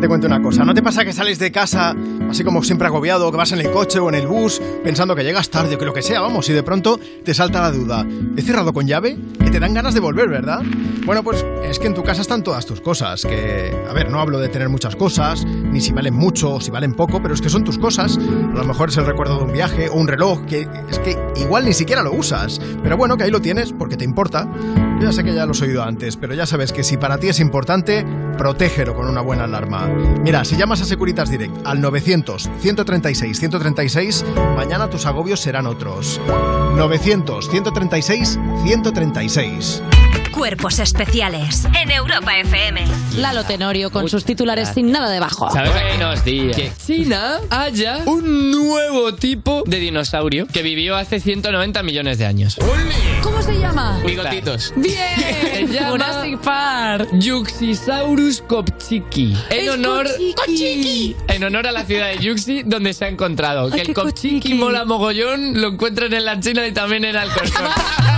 te cuente una cosa. ¿No te pasa que sales de casa así como siempre agobiado, que vas en el coche o en el bus pensando que llegas tarde o que lo que sea, vamos, y de pronto te salta la duda? ¿He cerrado con llave? Que te dan ganas de volver, ¿verdad? Bueno, pues es que en tu casa están todas tus cosas, que, a ver, no hablo de tener muchas cosas, ni si valen mucho o si valen poco, pero es que son tus cosas. A lo mejor es el recuerdo de un viaje o un reloj, que es que igual ni siquiera lo usas. Pero bueno, que ahí lo tienes porque te importa. Ya sé que ya lo has oído antes, pero ya sabes que si para ti es importante, protégelo con una buena alarma. Mira, si llamas a Securitas Direct al 900-136-136, mañana tus agobios serán otros. 900-136-136. Cuerpos especiales en Europa FM. Lalo Tenorio con sus titulares sin nada debajo. ¿Sabes? Buenos días. Que China haya un nuevo tipo de dinosaurio que vivió hace 190 millones de años. ¿Cómo se llama? Bigotitos. Bien. Se llama Jurassic Park. Yuxisaurus kopchiki. En Es honor, Kopchiki. en honor a la ciudad de Yuxi, donde se ha encontrado. Ay, Que el Kopchiki. mola mogollón, lo encuentran en la China y también en Alcorcón.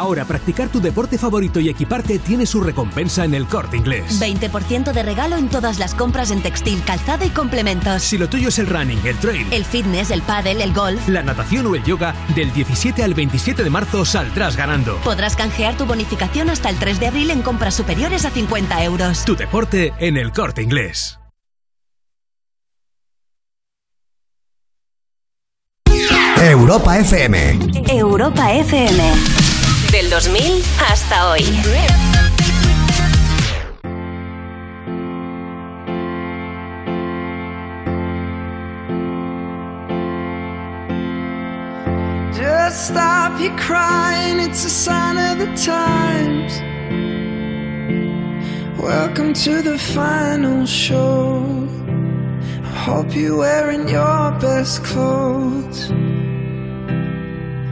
Ahora practicar tu deporte favorito y equiparte tiene su recompensa en el corte inglés. 20% de regalo en todas las compras en textil, calzado y complementos. Si lo tuyo es el running, el trail, El fitness, el pádel, el golf. la natación o el yoga, del 17 al 27 de marzo saldrás ganando. Podrás canjear tu bonificación hasta el 3 de abril en compras superiores a 50 euros. Tu deporte en el corte inglés. Europa FM. Europa FM. Del 2000 hasta hoy. Just stop your crying, it's a sign of the times. Welcome to the final show. I hope you're wearing your best clothes.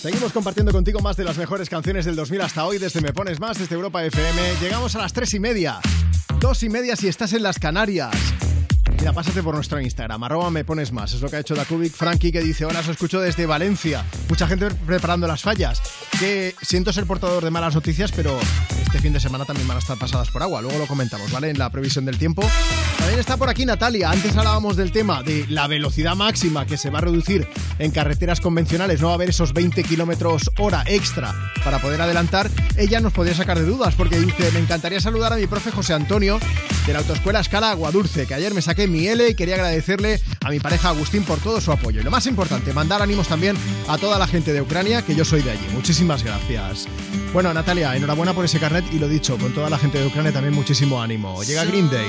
Seguimos compartiendo contigo más de las mejores canciones del 2000 hasta hoy, desde Me Pones Más, desde Europa FM. Llegamos a las 3 y media, 2 y media si estás en las Canarias. Mira, pásate por nuestro Instagram, arroba me pones más. Es lo que ha hecho Dakubic Frankie que dice, hola, os escucho desde Valencia. Mucha gente preparando las fallas. Que siento ser portador de malas noticias, pero este fin de semana también van a estar pasadas por agua. Luego lo comentamos, ¿vale? En la previsión del tiempo. También está por aquí Natalia. Antes hablábamos del tema de la velocidad máxima que se va a reducir en carreteras convencionales. No va a haber esos 20 kilómetros hora extra para poder adelantar. Ella nos podría sacar de dudas porque dice, me encantaría saludar a mi profe José Antonio de la Autoescuela Escala Aguadulce, que ayer me saqué mi L y quería agradecerle a mi pareja Agustín por todo su apoyo. Y lo más importante, mandar ánimos también a toda la gente de Ucrania, que yo soy de allí. Muchísimas gracias. Bueno, Natalia, enhorabuena por ese carnet y lo dicho, con toda la gente de Ucrania también muchísimo ánimo. Llega Green Day.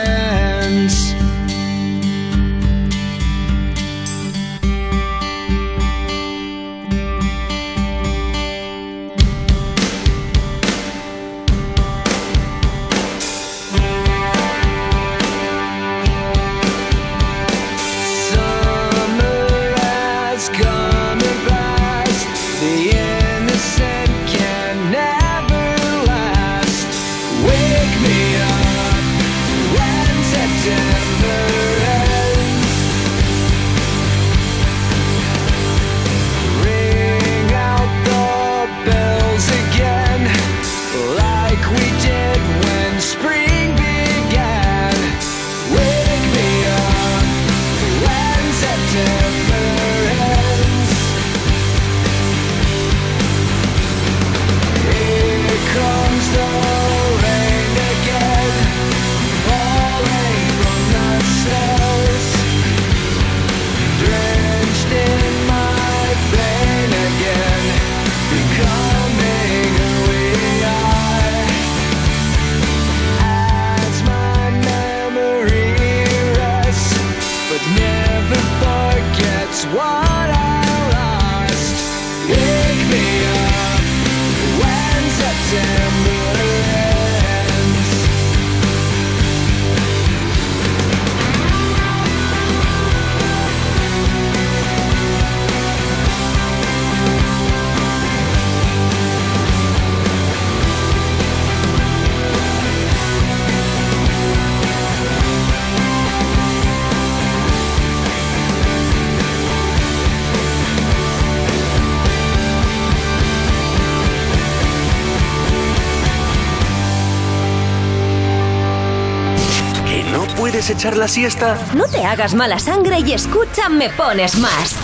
No puedes echar la siesta? No te hagas mala sangre y escucha Me Pones Más.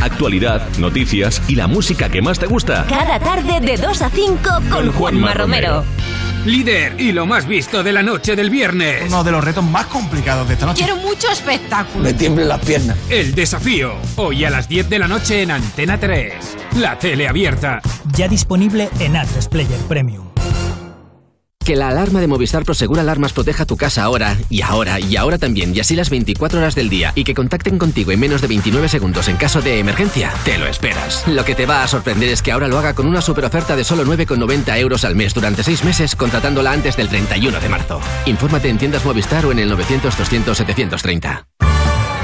Actualidad, noticias y la música que más te gusta. Cada tarde de 2 a 5 con Juanma Romero. Líder y lo más visto de la noche del viernes. Uno de los retos más complicados de esta noche. Quiero mucho espectáculo. Me tiemblen las piernas. El desafío. Hoy a las 10 de la noche en Antena 3. La tele abierta. Ya disponible en Atlas Player Premium. Que la alarma de Movistar Prosegur Alarmas proteja tu casa ahora, y ahora, y ahora también, y así las 24 horas del día, y que contacten contigo en menos de 29 segundos en caso de emergencia, te lo esperas. Lo que te va a sorprender es que ahora lo haga con una super oferta de solo 9,90 euros al mes durante 6 meses, contratándola antes del 31 de marzo. Infórmate en tiendas Movistar o en el 900 200 730.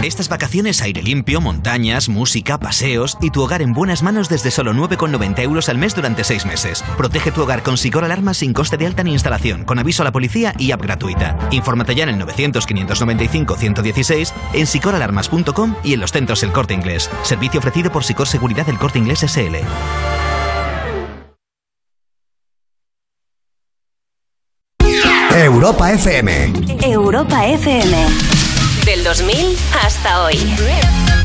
Estas vacaciones aire limpio, montañas, música, paseos y tu hogar en buenas manos desde solo 9,90 euros al mes durante 6 meses. Protege tu hogar con Sicor Alarma sin coste de alta ni instalación, con aviso a la policía y app gratuita. Infórmate ya en el 900-595-116, en sicoralarmas.com y en los centros El Corte Inglés. Servicio ofrecido por Sicor Seguridad El Corte Inglés SL. Europa FM. Europa FM. Del 2000 hasta hoy.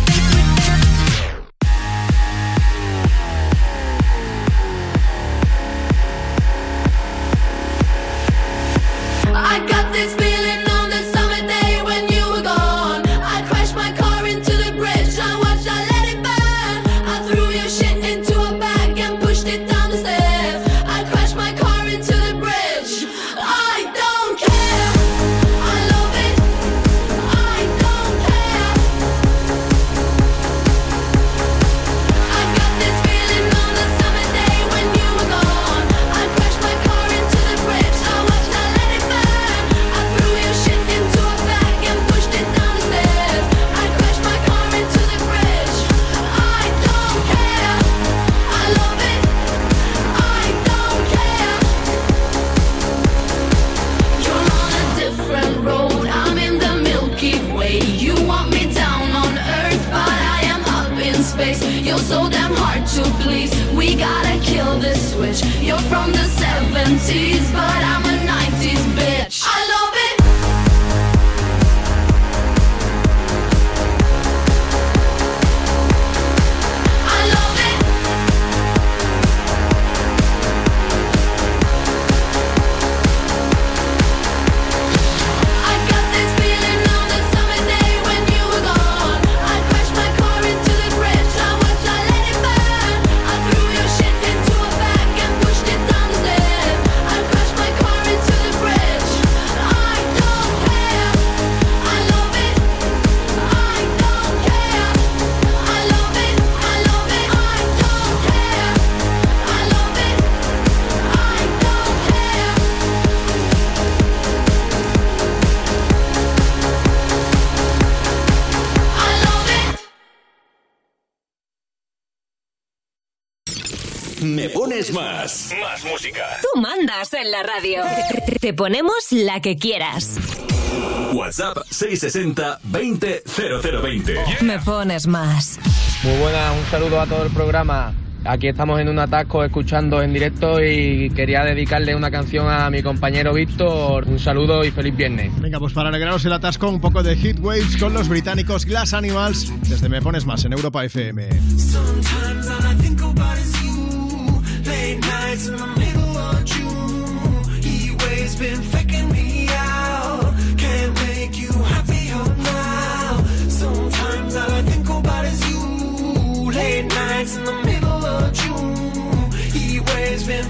radio. Te ponemos la que quieras. WhatsApp 660 20 Yeah. Me pones más. Muy buenas, un saludo a todo el programa. Aquí estamos en un atasco escuchando en directo y quería dedicarle una canción a mi compañero Víctor. Un saludo y feliz viernes. Venga, pues para alegraros el atasco, un poco de Heat Waves con los británicos Glass Animals desde Me Pones Más en Europa FM. been faking me out. Can't make you happier now. Sometimes all I think about is you. Late nights in the middle of June. He waves been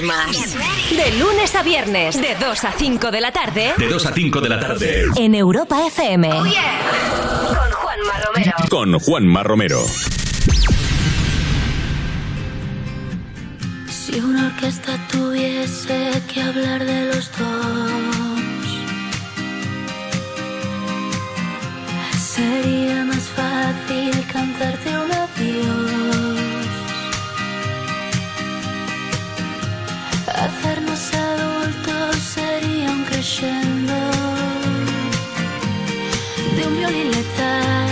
años más. De lunes a viernes, de 2 a 5 de la tarde. De 2 a 5 de la tarde. En Europa FM. Oh, yeah. Con Juanma Romero. Con Juanma Romero. Si una orquesta tuviese que hablar de los dos, sería más fácil cantarte un adiós. adultos sería un de un violín letal.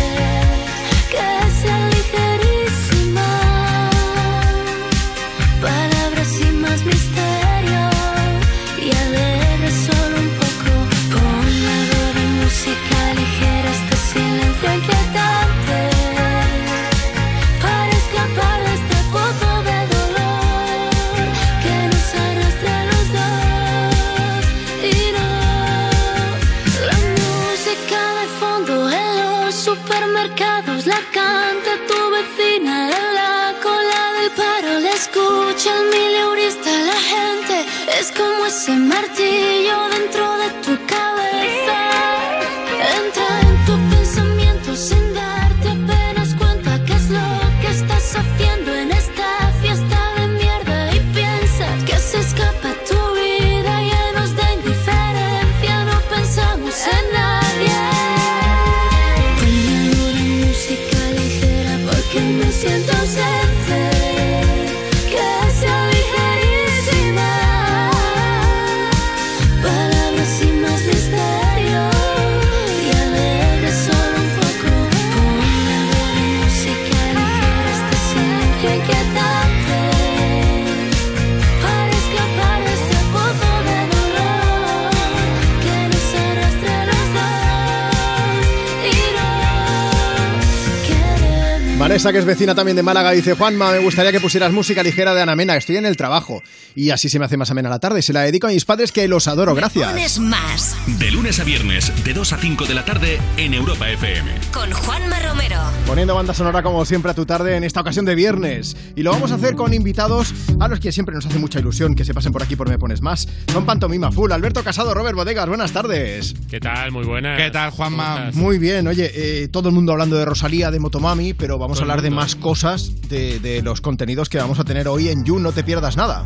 Que sea Vanessa, que es vecina también de Málaga, dice: Juanma, me gustaría que pusieras música ligera de Ana Mena. Estoy en el trabajo. Y así se me hace más amena la tarde. Se la dedico a mis padres que los adoro. Gracias. Pones más De lunes a viernes, de 2 a 5 de la tarde, en Europa FM. con Juanma Romero. Poniendo banda sonora como siempre a tu tarde en esta ocasión de viernes. Y lo vamos a hacer con invitados a los que siempre nos hace mucha ilusión que se pasen por aquí por Me Pones Más. Son Pantomima Full, Alberto Casado, Robert Bodegas, buenas tardes. ¿Qué tal? Muy buenas. ¿Qué tal, Juanma? Muy bien, oye, eh, todo el mundo hablando de Rosalía, de Motomami, pero vamos Todo a el hablar de más cosas de, de los contenidos que vamos a tener hoy en You, no te pierdas nada.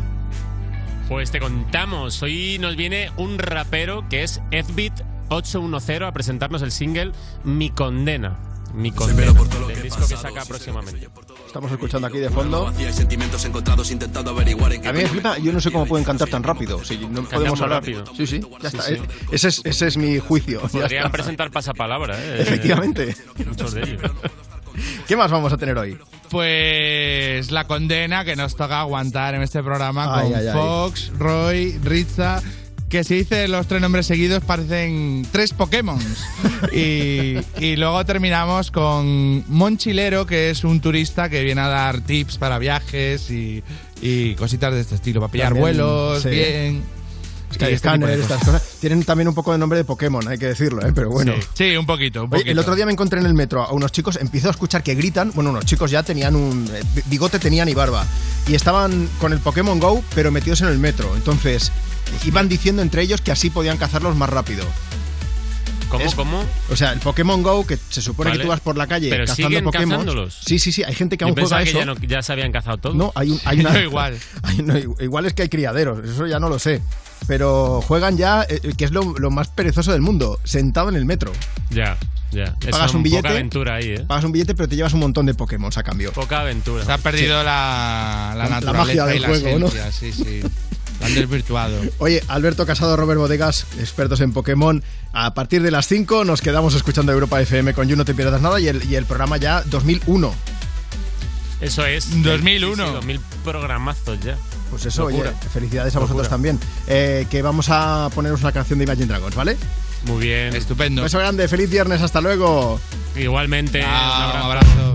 Pues te contamos, hoy nos viene un rapero que es Fbeat 810 a presentarnos el single Mi Condena. Mi Condena, del disco que saca próximamente. Estamos escuchando aquí de fondo. A mí me flipa, yo no sé cómo pueden cantar tan rápido. Si no podemos hablar. rápido. Sí, sí, ya está. sí. Ese, es, ese es mi juicio. Podrían presentar pasapalabra, ¿eh? Efectivamente. Muchos de ellos. ¿Qué más vamos a tener hoy? Pues la condena que nos toca aguantar en este programa Ay, con ay, ay. Fox, Roy, Ritza. Que si dice los tres nombres seguidos parecen tres Pokémon. y, y luego terminamos con Monchilero, que es un turista que viene a dar tips para viajes y, y cositas de este estilo, para pillar También, vuelos, sí. bien. Este estas cosas. Tienen también un poco de nombre de Pokémon, hay que decirlo, ¿eh? pero bueno. Sí, sí, un poquito, un Oye, poquito. el otro día me encontré en el metro a unos chicos, empiezo a escuchar que gritan, bueno, unos chicos ya tenían un eh, bigote, tenían y barba, y estaban con el Pokémon Go, pero metidos en el metro. Entonces, iban diciendo entre ellos que así podían cazarlos más rápido. ¿Cómo? Es- ¿Cómo? O sea, el Pokémon Go, que se supone Vale. que tú vas por la calle Pero cazando Pokémon. cazándolos. Sí, sí, sí, hay gente que aún juega que eso. ya, no- ya se habían cazado todos. No, hay, un, hay una. Igual. hay- no, igual es que hay criaderos, eso ya no lo sé. Pero juegan ya, eh, que es lo, lo más perezoso del mundo, sentado en el metro. Ya, ya. Es Pagas un billete. Poca aventura ahí, ¿eh? Pagas un billete, pero te llevas un montón de Pokémon a cambio. Poca aventura. Se ha perdido la, la La- la naturaleza magia y del la juego, ¿no? esencia, sí, sí. Han desvirtuado. Oye, Alberto Casado, Robert Bodegas, expertos en Pokémon. A partir de las 5 nos quedamos escuchando Europa FM con You No Te Pierdas Nada y el, y el programa ya 2001. Eso es. 2001. Sí, sí, 2000 programazos ya. Pues eso, oye, felicidades a vosotros también. Eh, que vamos a poneros una canción de Imagine Dragons, ¿vale? Muy bien. Estupendo. Beso grande, feliz viernes, hasta luego. Igualmente. un abrazo. abrazo.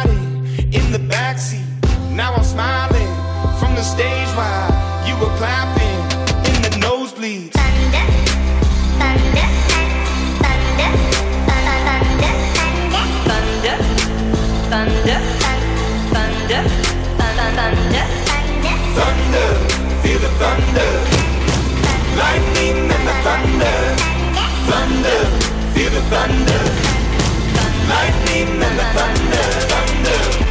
backseat. Now I'm smiling from the stage while you were clapping in the nosebleeds. thunder, thunder, thunder, thunder, Thunder, feel the thunder. Lightning and the thunder. Thunder, feel the thunder. Lightning and the thunder. Thunder.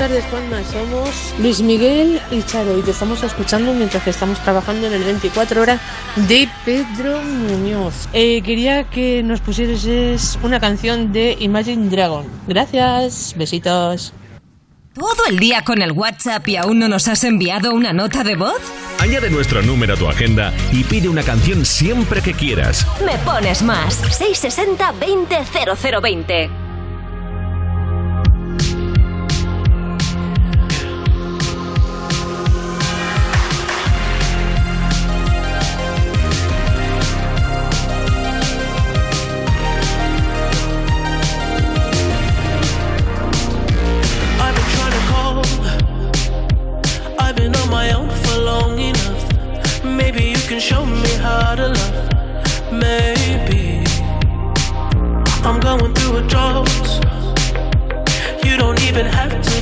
tardes, Juanma. Somos Luis Miguel y Charo y te estamos escuchando mientras que estamos trabajando en el 24 horas de Pedro Muñoz. Eh, quería que nos pusieses una canción de Imagine Dragon. Gracias, besitos. ¿Todo el día con el WhatsApp y aún no nos has enviado una nota de voz? Añade nuestro número a tu agenda y pide una canción siempre que quieras. Me pones más. 660 20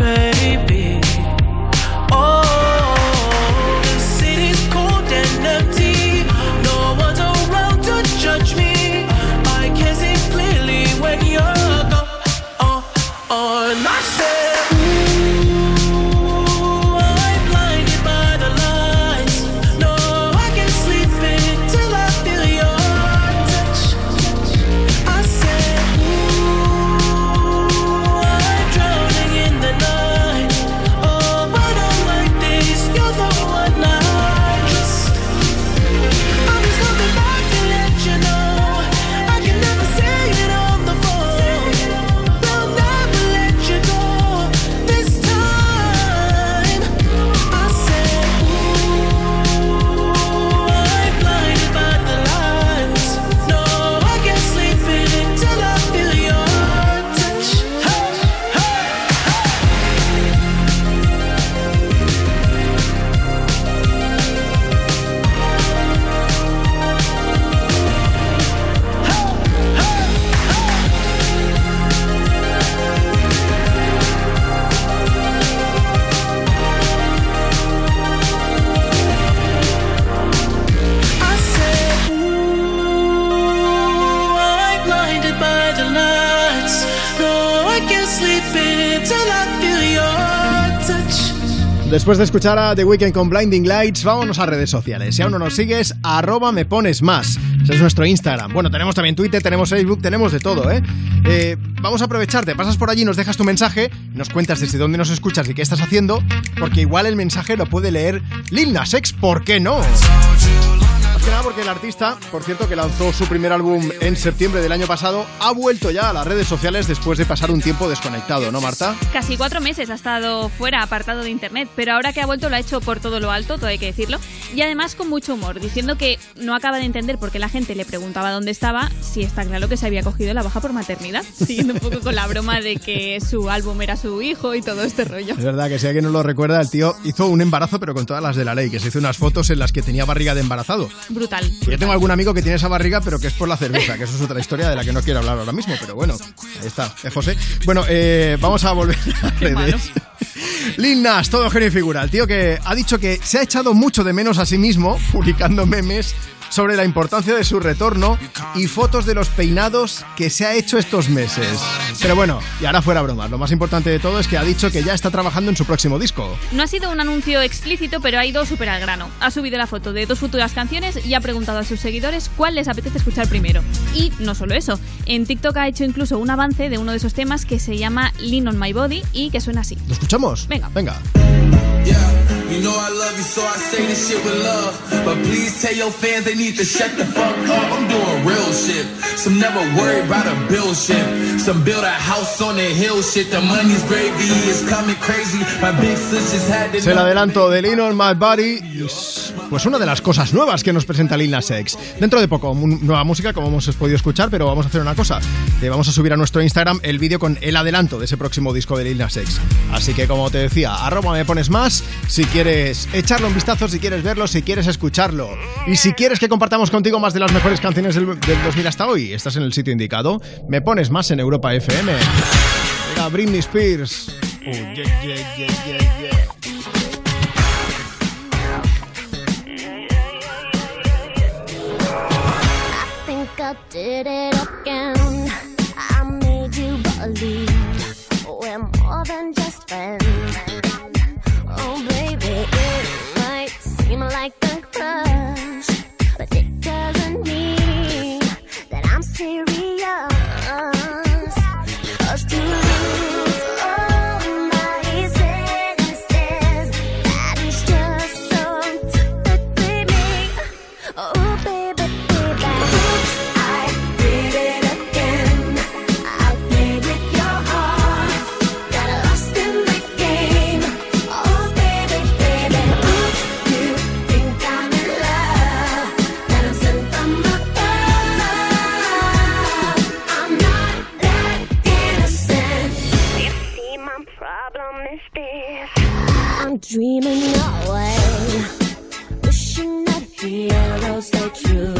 Baby. Después de escuchar a The Weeknd con Blinding Lights, vámonos a redes sociales. Si aún no nos sigues, arroba me pones más. Ese es nuestro Instagram. Bueno, tenemos también Twitter, tenemos Facebook, tenemos de todo, ¿eh? Eh, vamos a aprovecharte, pasas por allí, nos dejas tu mensaje, nos cuentas desde dónde nos escuchas y qué estás haciendo, porque igual el mensaje lo puede leer Lil Nas X, ¿por qué no? Más que nada porque el artista, por cierto, que lanzó su primer álbum en septiembre del año pasado, ha vuelto ya a las redes sociales después de pasar un tiempo desconectado, ¿no, Marta? Casi cuatro meses ha estado fuera, apartado de internet, pero ahora que ha vuelto lo ha hecho por todo lo alto, todo hay que decirlo, y además con mucho humor, diciendo que no acaba de entender por qué la gente le preguntaba dónde estaba, si está claro que se había cogido la baja por maternidad, siguiendo un poco con la broma de que su álbum era su hijo y todo este rollo. Es verdad que si alguien no lo recuerda, el tío hizo un embarazo, pero con todas las de la ley, que se hizo unas fotos en las que tenía barriga de embarazado. Brutal. Yo tengo algún amigo que tiene esa barriga, pero que es por la cerveza, que eso es otra historia de la que no quiero hablar ahora mismo, pero bueno, ahí está, es José. Bueno, eh, vamos a volver a redes. Lil Nas, todo genio y figura. El tío que ha dicho que se ha echado mucho de menos a sí mismo, publicando memes sobre la importancia de su retorno y fotos de los peinados que se ha hecho estos meses. Pero bueno, y ahora fuera bromas, lo más importante de todo es que ha dicho que ya está trabajando en su próximo disco. No ha sido un anuncio explícito, pero ha ido súper al grano. Ha subido la foto de dos futuras canciones y ha preguntado a sus seguidores cuál les apetece escuchar primero. Y no solo eso, en TikTok ha hecho incluso un avance de uno de esos temas que se llama Lean on My Body y que suena así. ¿Lo escuchamos? Venga. Venga. Yeah, you know I love you, so I say this shit with love. But please tell your fans they need to shut the fuck up. I'm doing real shit. Some never worry about a bill shit. Some build a house on the hill shit. The money's gravy, it's coming crazy. My big sis just had to. Es el adelanto de Lean on My Body pues una de las cosas nuevas que nos presenta Lil Nas X. Dentro de poco, nueva música como hemos podido escuchar, pero vamos a hacer una cosa. Le vamos a subir a nuestro Instagram el vídeo con el adelanto de ese próximo disco de Lil Nas X. Así que como te decía, arroba me pones más si quieres echarle un vistazo, si quieres verlo, si quieres escucharlo. Y si quieres que compartamos contigo más de las mejores canciones del, del 2000 hasta hoy, estás en el sitio indicado. Me pones más en Europa FM. Era Britney Spears. Oh, yeah, yeah, yeah, yeah. think I did it again. I made you believe we're more than just friends. Oh, baby, it might seem like a dreaming away, wishing that the arrows true.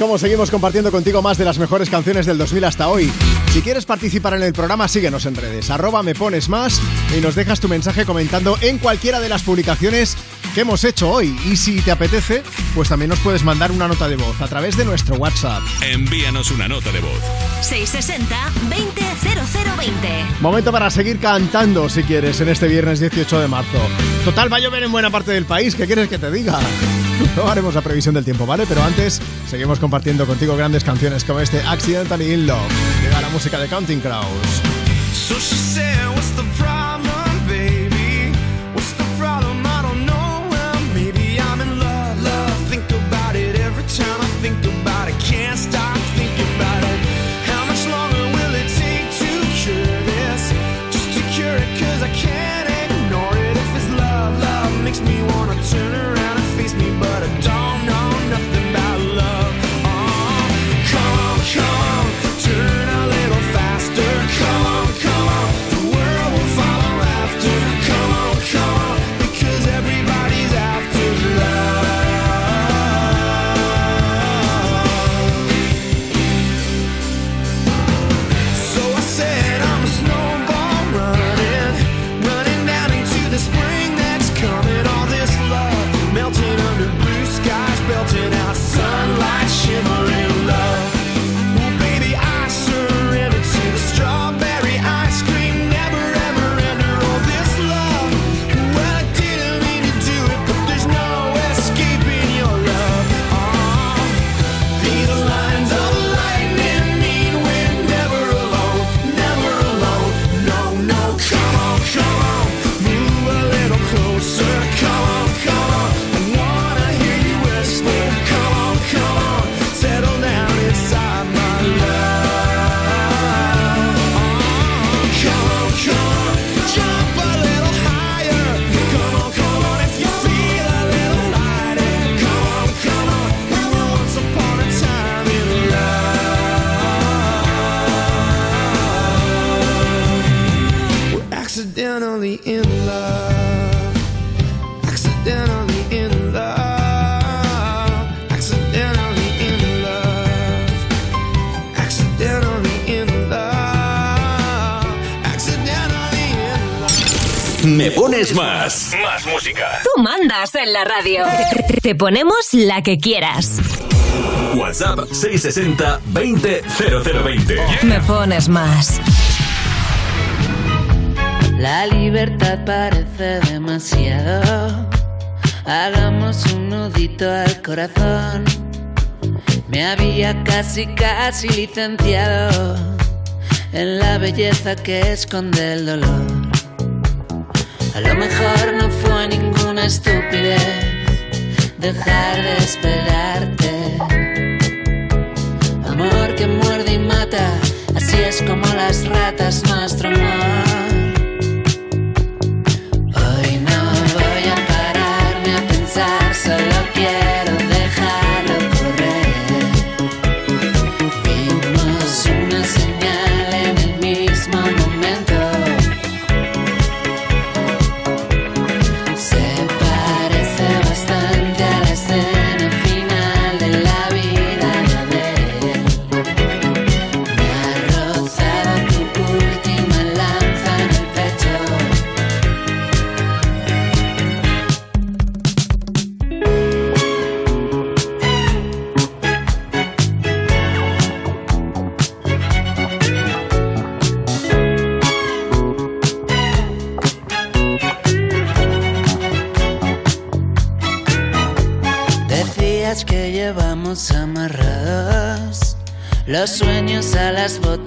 Como seguimos compartiendo contigo más de las mejores canciones del 2000 hasta hoy. Si quieres participar en el programa, síguenos en redes. Arroba me pones más y nos dejas tu mensaje comentando en cualquiera de las publicaciones que hemos hecho hoy. Y si te apetece, pues también nos puedes mandar una nota de voz a través de nuestro WhatsApp. Envíanos una nota de voz. 660 200020. Momento para seguir cantando si quieres en este viernes 18 de marzo. Total, va a llover en buena parte del país. ¿Qué quieres que te diga? No haremos la previsión del tiempo, ¿vale? Pero antes seguimos compartiendo contigo grandes canciones como este Accidentally in Love. Llega la música de Counting Crows. en la radio. Te ponemos la que quieras. WhatsApp 660 20 Me pones más. La libertad parece demasiado. Hagamos un nudito al corazón. Me había casi, casi licenciado en la belleza que esconde el dolor. A lo mejor no fue ningún estupidez dejar de esperarte. Amor que muerde y mata, así es como las ratas, nuestro amor.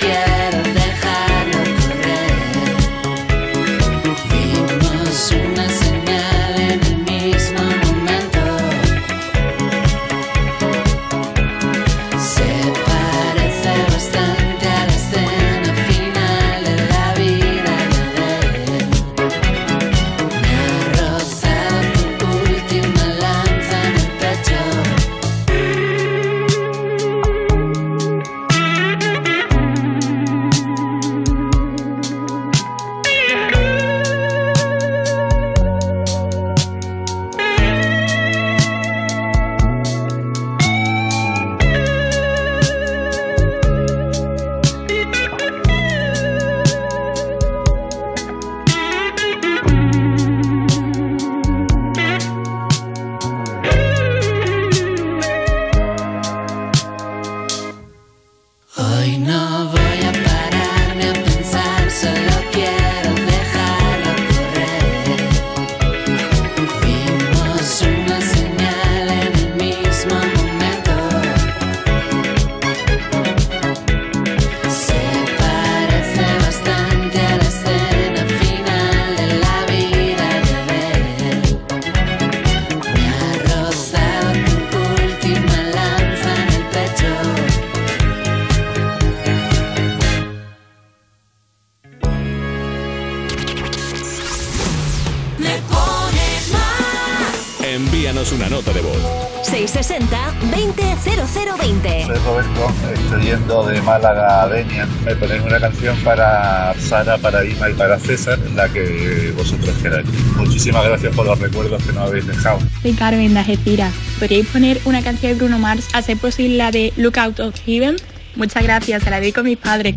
again. para Sara, para Ima y para César, la que vosotros queráis. Muchísimas gracias por los recuerdos que nos habéis dejado. Soy Carmen de Gepira. ¿Podríais poner una canción de Bruno Mars, hacer posible la de Look Out of Heaven? Muchas gracias, se la dedico a mis padres.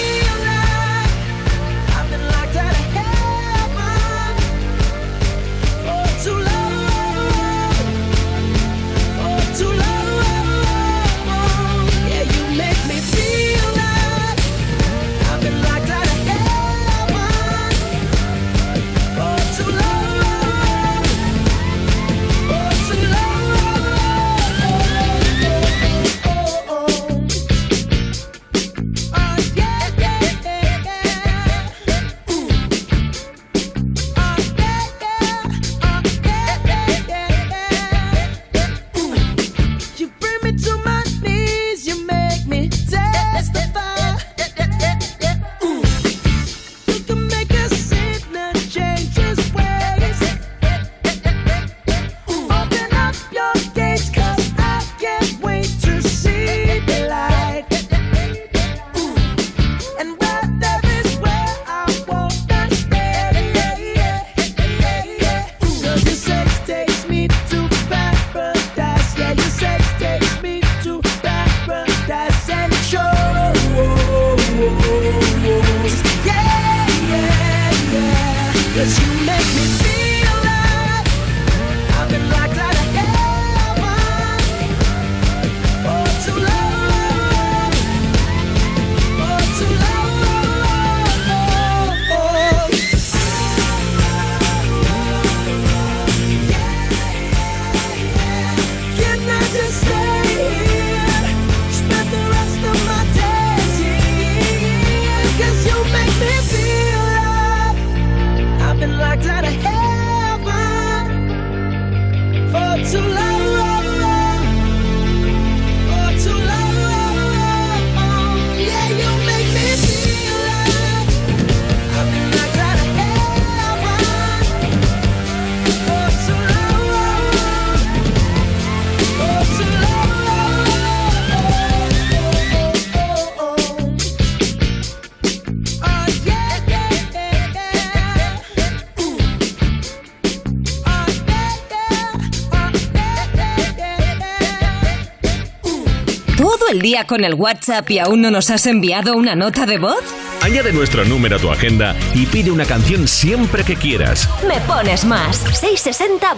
con el WhatsApp y aún no nos has enviado una nota de voz? Añade nuestro número a tu agenda y pide una canción siempre que quieras. Me pones más. 660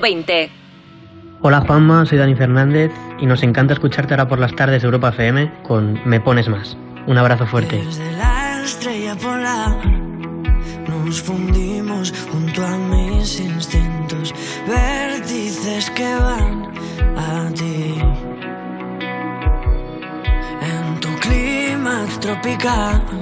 20 Hola Juanma, soy Dani Fernández y nos encanta escucharte ahora por las tardes Europa FM con Me pones más. Un abrazo fuerte. tropical.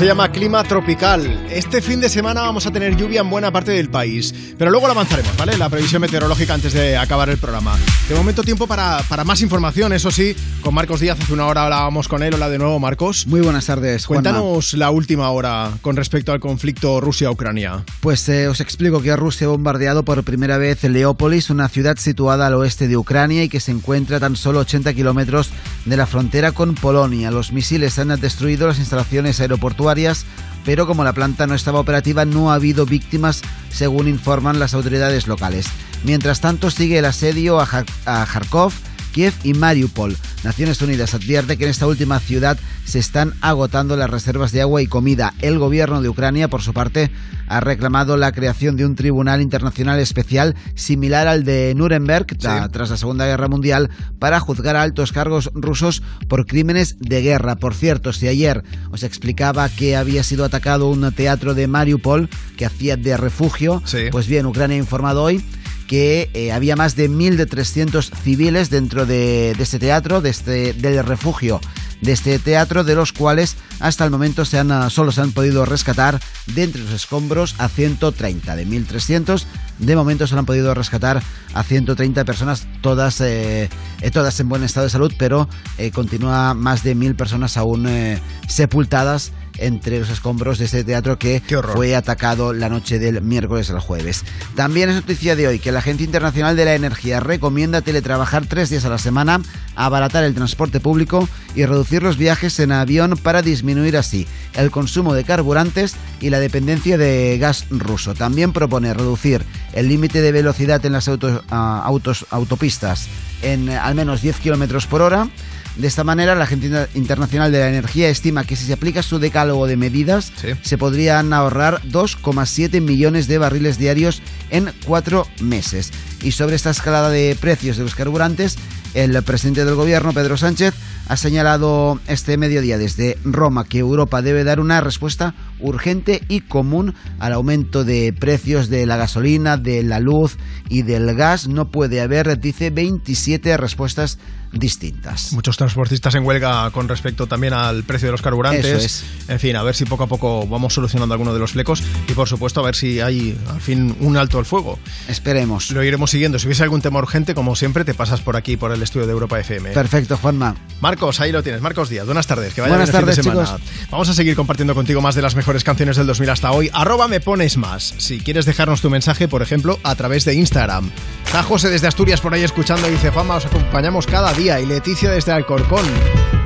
Se llama clima tropical. Este fin de semana vamos a tener lluvia en buena parte del país, pero luego avanzaremos, ¿vale? La previsión meteorológica antes de acabar el programa. De momento tiempo para, para más información, eso sí, con Marcos Díaz. Hace una hora hablábamos con él. Hola de nuevo, Marcos. Muy buenas tardes, Juanma. Cuéntanos la última hora con respecto al conflicto Rusia-Ucrania. Pues eh, os explico que Rusia ha bombardeado por primera vez Leópolis, una ciudad situada al oeste de Ucrania y que se encuentra a tan solo 80 kilómetros de la frontera con Polonia. Los misiles han destruido las instalaciones aeroportuarias, pero como la planta no estaba operativa no ha habido víctimas, según informan las autoridades locales. Mientras tanto, sigue el asedio a, Kharkov, Kiev y Mariupol. Naciones Unidas advierte que en esta última ciudad se están agotando las reservas de agua y comida. El gobierno de Ucrania, por su parte, ha reclamado la creación de un tribunal internacional especial similar al de Nuremberg tra- tras la Segunda Guerra Mundial para juzgar a altos cargos rusos por crímenes de guerra. Por cierto, si ayer os explicaba que había sido atacado un teatro de Mariupol que hacía de refugio, pues bien, Ucrania ha informado hoy que eh, había más de 1.300 civiles dentro de, este teatro, de este, del refugio de este teatro, de los cuales hasta el momento solo se han podido rescatar de entre los escombros a 130. De 1.300, de momento se han podido rescatar a 130 personas, todas, eh, eh, todas en buen estado de salud, pero eh, continúa más de 1.000 personas aún sepultadas entre los escombros de este teatro que fue atacado la noche del miércoles al jueves. También es noticia de hoy que la Agencia Internacional de la Energía recomienda teletrabajar tres días a la semana, abaratar el transporte público y reducir los viajes en avión para disminuir así el consumo de carburantes y la dependencia de gas ruso. También propone reducir el límite de velocidad en las autos, ah, autos- autopistas en eh, al menos 10 kilómetros por hora. De esta manera, la Agencia Internacional de la Energía estima que si se aplica su decálogo de medidas, se podrían ahorrar 2,7 millones de barriles diarios en cuatro meses. Y sobre esta escalada de precios de los carburantes, el presidente del gobierno, Pedro Sánchez, ha señalado este mediodía desde Roma que Europa debe dar una respuesta urgente y común al aumento de precios de la gasolina, de la luz y del gas. No puede haber, dice, 27 respuestas distintas. Muchos transportistas en huelga con respecto también al precio de los carburantes. Eso es. En fin, a ver si poco a poco vamos solucionando algunos de los flecos y por supuesto a ver si hay al fin un alto al fuego. Esperemos. Lo iremos siguiendo. Si hubiese algún tema urgente, como siempre, te pasas por aquí, por el estudio de Europa FM. Perfecto, Juanma. Marcos, ahí lo tienes. Marcos Díaz, buenas tardes. Que vaya Buenas bien el fin de tardes, semana. chicos. Vamos a seguir compartiendo contigo más de las mejores canciones del 2000 hasta hoy. Arroba me pones más. Si quieres dejarnos tu mensaje, por ejemplo, a través de Instagram. Está José desde Asturias por ahí escuchando y dice, Juanma, os acompañamos cada día. Y Leticia desde Alcorcón.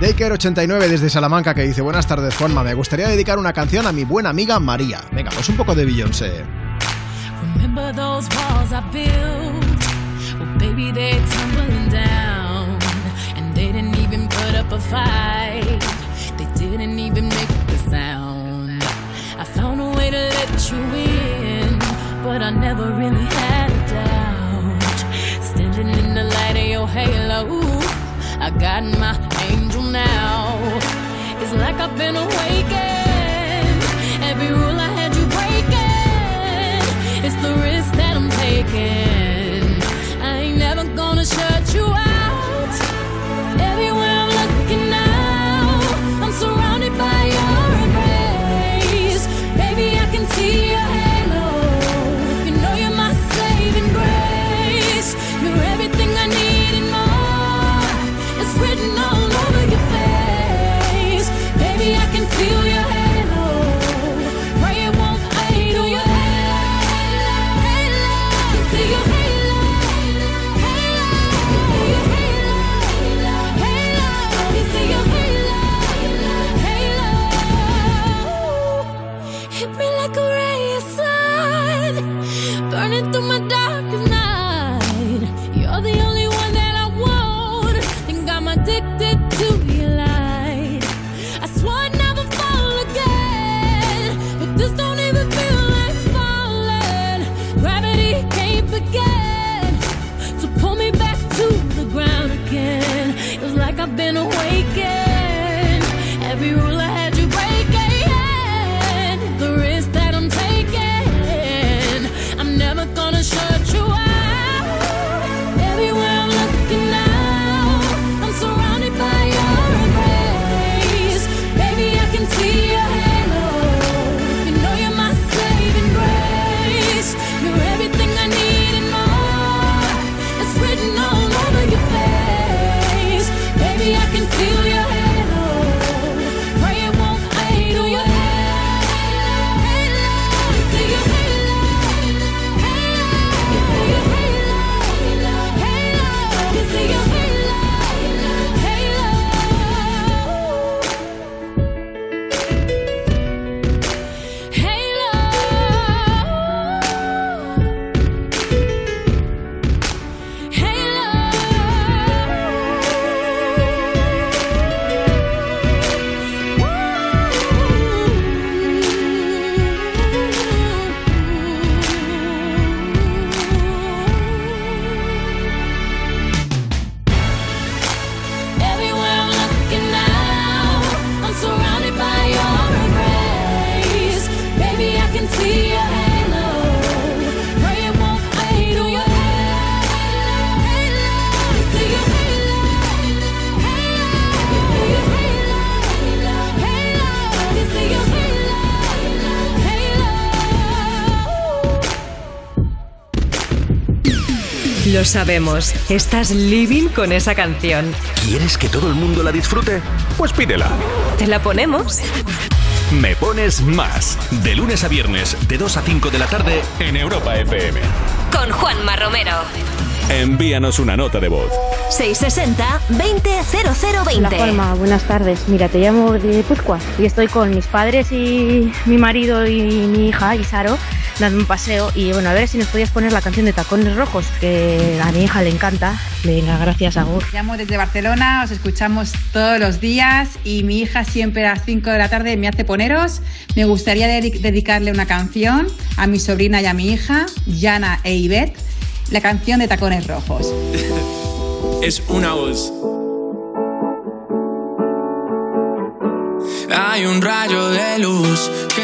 Daker89 desde Salamanca que dice, buenas tardes, Juanma. Me gustaría dedicar una canción a mi buena amiga María. Venga, pues un poco de Beyoncé. Remember those walls I built? Well, baby, they're tumbling down. And they didn't even put up a fight. They didn't even make a sound. I found a way to let you in, but I never really had a doubt. Standing in light of your halo, I got my angel now. It's like I've been awakened. Every rule I had you breaking. It's the risk that I'm taking. I ain't never gonna shut you out. been awake. Sabemos, estás living con esa canción. ¿Quieres que todo el mundo la disfrute? Pues pídela. ¿Te la ponemos? Me pones más. De lunes a viernes, de 2 a 5 de la tarde, en Europa FM. Con Juanma Romero. Envíanos una nota de voz. 660-200020. Hola Juanma, buenas tardes. Mira, te llamo de Puzcoa y estoy con mis padres y mi marido y mi hija, Isaro, dando un paseo. Y bueno, a ver si nos podías poner la canción de Tacones Rojos, que a mi hija le encanta. Venga, gracias, Agur. Llamo desde Barcelona, os escuchamos todos los días y mi hija siempre a las 5 de la tarde me hace poneros. Me gustaría dedi- dedicarle una canción a mi sobrina y a mi hija, Yana e Ivette, la canción de Tacones Rojos. es una voz. Hay un rayo de luz que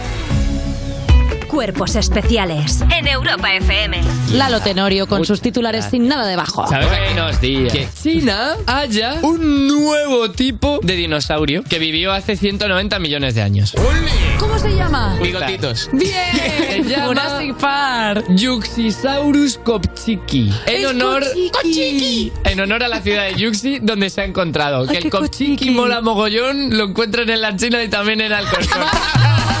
Cuerpos especiales. En Europa FM. Lalo Tenorio con sus titulares sin nada debajo. Buenos días. Que China haya un nuevo tipo de dinosaurio que vivió hace 190 millones de años. ¿Cómo se llama? Bigotitos. Bien. Se llama Jurassic Park. Yuxisaurus kopchiki. En honor, Kopchiki. en honor a la ciudad de Yuxi, donde se ha encontrado. Que Ay, el qué kopchiki Kopchiki. mola mogollón, lo encuentran en la China y también en Alcorcón.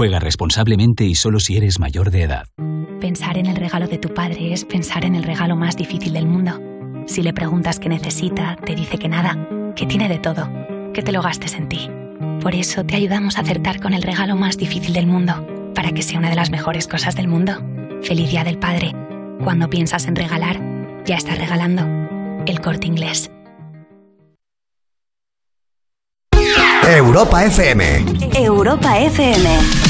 Juega responsablemente y solo si eres mayor de edad. Pensar en el regalo de tu padre es pensar en el regalo más difícil del mundo. Si le preguntas qué necesita, te dice que nada, que tiene de todo, que te lo gastes en ti. Por eso te ayudamos a acertar con el regalo más difícil del mundo, para que sea una de las mejores cosas del mundo. Feliz Día del Padre. Cuando piensas en regalar, ya estás regalando. El corte inglés. Europa FM. Europa FM.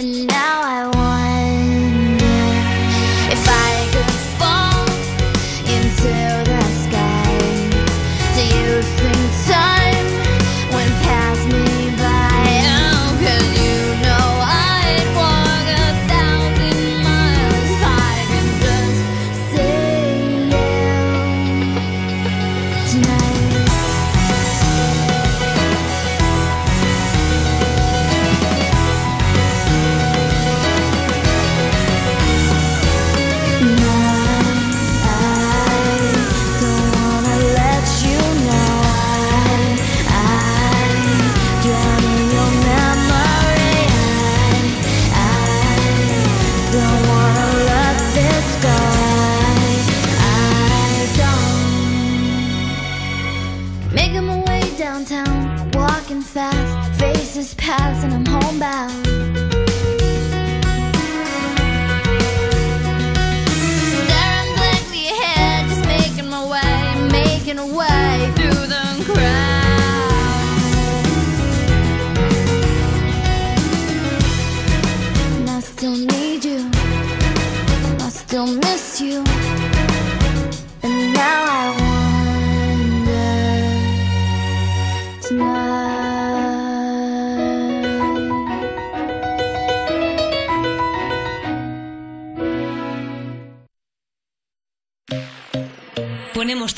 And now I wonder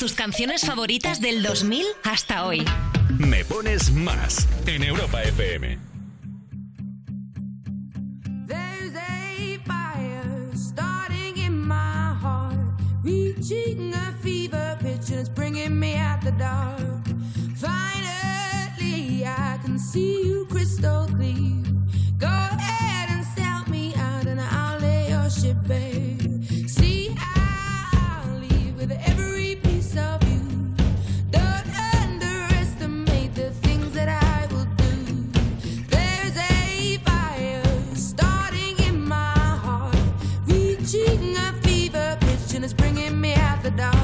tus canciones favoritas del 2000 hasta hoy. Me pones más en Europa FM. There's a fire starting in my heart, reaching a fever pitch, and it's bringing me out the dark. Finally, I can see you crystal clear. The dark.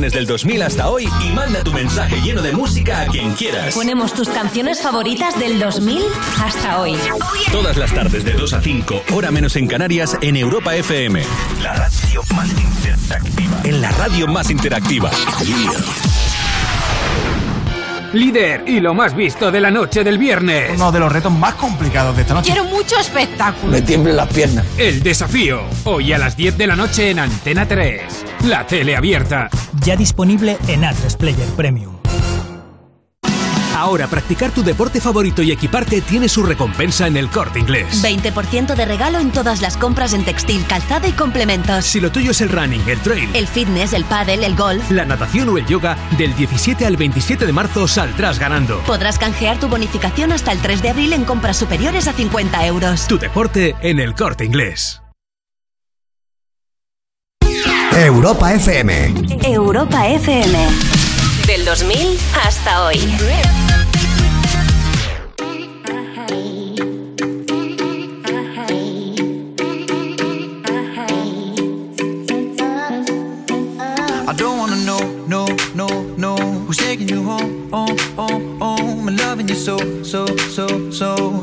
Canciones del 2000 hasta hoy y manda tu mensaje lleno de música a quien quieras. Ponemos tus canciones favoritas del 2000 hasta hoy. Todas las tardes de 2 a 5, hora menos en Canarias, en Europa FM. La radio más interactiva. En la radio más interactiva. Líder y lo más visto de la noche del viernes. Uno de los retos más complicados de esta noche. Quiero mucho espectáculo. Me tiemblan las piernas. El desafío. Hoy a las 10 de la noche en Antena 3. La tele abierta. Ya disponible en A3 Player Premium. Ahora practicar tu deporte favorito y equiparte tiene su recompensa en el corte inglés. 20% de regalo en todas las compras en textil, calzado y complementos. Si lo tuyo es el running, el trail, El fitness, el pádel, el golf. la natación o el yoga, del 17 al 27 de marzo saldrás ganando. Podrás canjear tu bonificación hasta el 3 de abril en compras superiores a 50 euros. Tu deporte en el corte inglés. Europa FM. Europa FM. Del 2000 hasta hoy. I don't wanna know, no, no, no Who's taking you home, home, home, home And loving you so, so, so, so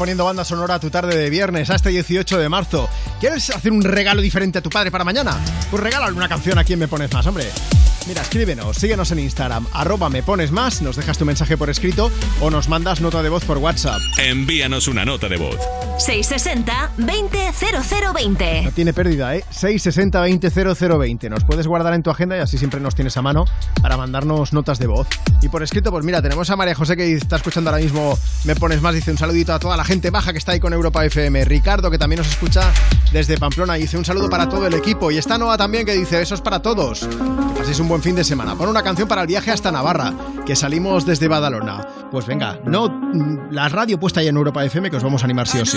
Poniendo banda sonora a tu tarde de viernes, a este 18 de marzo. ¿Quieres hacer un regalo diferente a tu padre para mañana? Pues regálale una canción a quien me pones más, hombre. Mira, escríbenos, síguenos en Instagram, arroba me pones más, nos dejas tu mensaje por escrito o nos mandas nota de voz por WhatsApp. Envíanos una nota de voz. 660-200020. No tiene pérdida, ¿eh? 660-200020. Nos puedes guardar en tu agenda y así siempre nos tienes a mano para mandarnos notas de voz. Y por escrito, pues mira, tenemos a María José que está escuchando ahora mismo Me Pones Más. Dice un saludito a toda la gente baja que está ahí con Europa FM. Ricardo, que también nos escucha desde Pamplona, dice un saludo para todo el equipo. Y está Noa también que dice eso es para todos. Que paséis un buen fin de semana. Pon una canción para el viaje hasta Navarra, que salimos desde Badalona. Pues venga, no mm, la radio puesta ahí en Europa FM que os vamos a animar sí o sí.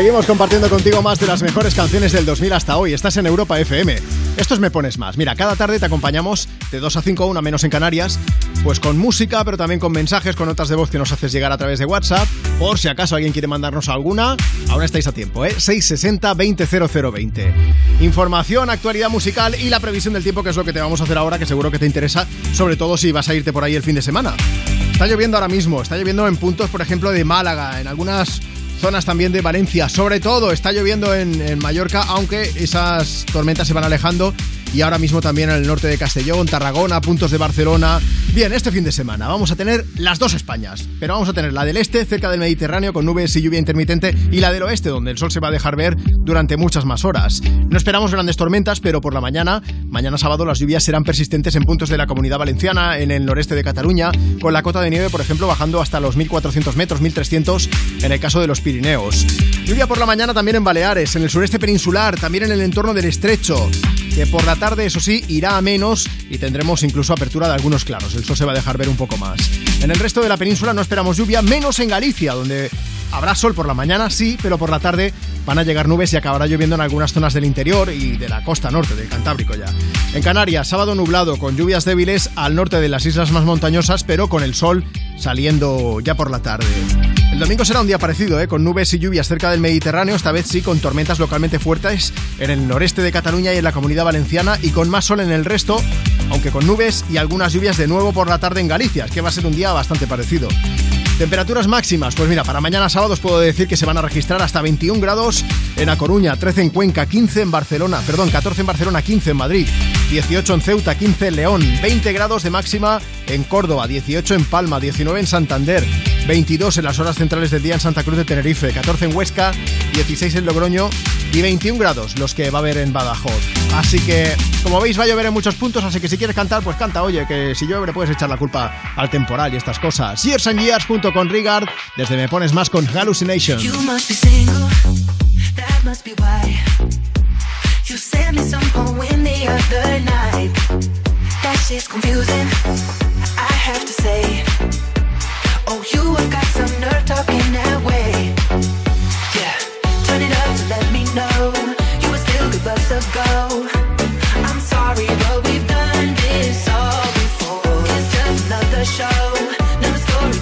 Seguimos compartiendo contigo más de las mejores canciones del 2000 hasta hoy. Estás en Europa FM. Estos me pones más. Mira, cada tarde te acompañamos de 2 a 5 a menos en Canarias, pues con música, pero también con mensajes, con notas de voz que nos haces llegar a través de WhatsApp. Por si acaso alguien quiere mandarnos alguna, aún estáis a tiempo, ¿eh? 660 200020. Información, actualidad musical y la previsión del tiempo, que es lo que te vamos a hacer ahora, que seguro que te interesa, sobre todo si vas a irte por ahí el fin de semana. Está lloviendo ahora mismo, está lloviendo en puntos, por ejemplo, de Málaga, en algunas zonas también de Valencia. Sobre todo está lloviendo en, en Mallorca, aunque esas tormentas se van alejando y ahora mismo también en el norte de Castellón, Tarragona, puntos de Barcelona. Bien, este fin de semana vamos a tener las dos Españas, pero vamos a tener la del este, cerca del Mediterráneo, con nubes y lluvia intermitente, y la del oeste, donde el sol se va a dejar ver durante muchas más horas. No esperamos grandes tormentas, pero por la mañana, mañana sábado, las lluvias serán persistentes en puntos de la comunidad valenciana, en el noreste de Cataluña, con la cota de nieve, por ejemplo, bajando hasta los 1400 metros, 1300 en el caso de los Pirineos. Lluvia por la mañana también en Baleares, en el sureste peninsular, también en el entorno del estrecho, que por la tarde, eso sí, irá a menos y tendremos incluso apertura de algunos claros. El sol se va a dejar ver un poco más. En el resto de la península no esperamos lluvia, menos en Galicia, donde habrá sol por la mañana, sí, pero por la tarde van a llegar nubes y acabará lloviendo en algunas zonas del interior y de la costa norte, del Cantábrico ya. En Canarias, sábado nublado, con lluvias débiles al norte de las islas más montañosas, pero con el sol saliendo ya por la tarde. El domingo será un día parecido, ¿eh? con nubes y lluvias cerca del Mediterráneo, esta vez sí con tormentas localmente fuertes en el noreste de Cataluña y en la comunidad valenciana y con más sol en el resto, aunque con nubes y algunas lluvias de nuevo por la tarde en Galicia, que va a ser un día bastante parecido. Temperaturas máximas, pues mira, para mañana sábado os puedo decir que se van a registrar hasta 21 grados en A Coruña, 13 en Cuenca, 15 en Barcelona, perdón, 14 en Barcelona, 15 en Madrid, 18 en Ceuta, 15 en León, 20 grados de máxima en Córdoba, 18 en Palma, 19 en Santander, 22 en las horas centrales del día en Santa Cruz de Tenerife, 14 en Huesca, 16 en Logroño y 21 grados los que va a haber en Badajoz. Así que, como veis, va a llover en muchos puntos, así que si quieres cantar, pues canta, oye, que si llueve le puedes echar la culpa al temporal y estas cosas. Years and Years junto con Rigard, desde Me Pones Más con Hallucination. You must be single, that must be why. You sent me some poem the other night. That shit's confusing, I have to say. Oh, you have got some nerve talking that way.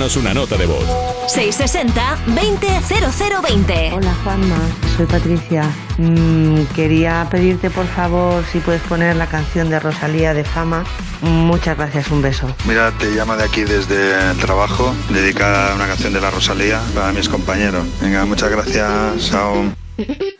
Envíanos una nota de voz. 660-200020. Hola Juanma, soy Patricia. Mm, quería pedirte por favor si puedes poner la canción de Rosalía de Fama. Muchas gracias, un beso. Mira, te llamo de aquí desde el trabajo, dedicada a una canción de la Rosalía para mis compañeros. Venga, muchas gracias, aún.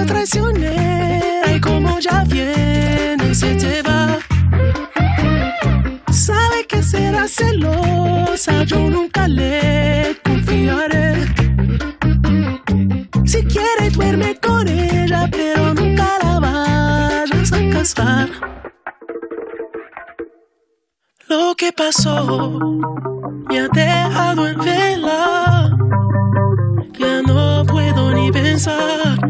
Demasiado traicionera y como ya viene se te va. Sabe que será celosa, yo nunca le confiaré. Si quiere duerme con ella, pero nunca la vayas a casar. Lo que pasó me ha dejado en vela. Ya no puedo ni pensar.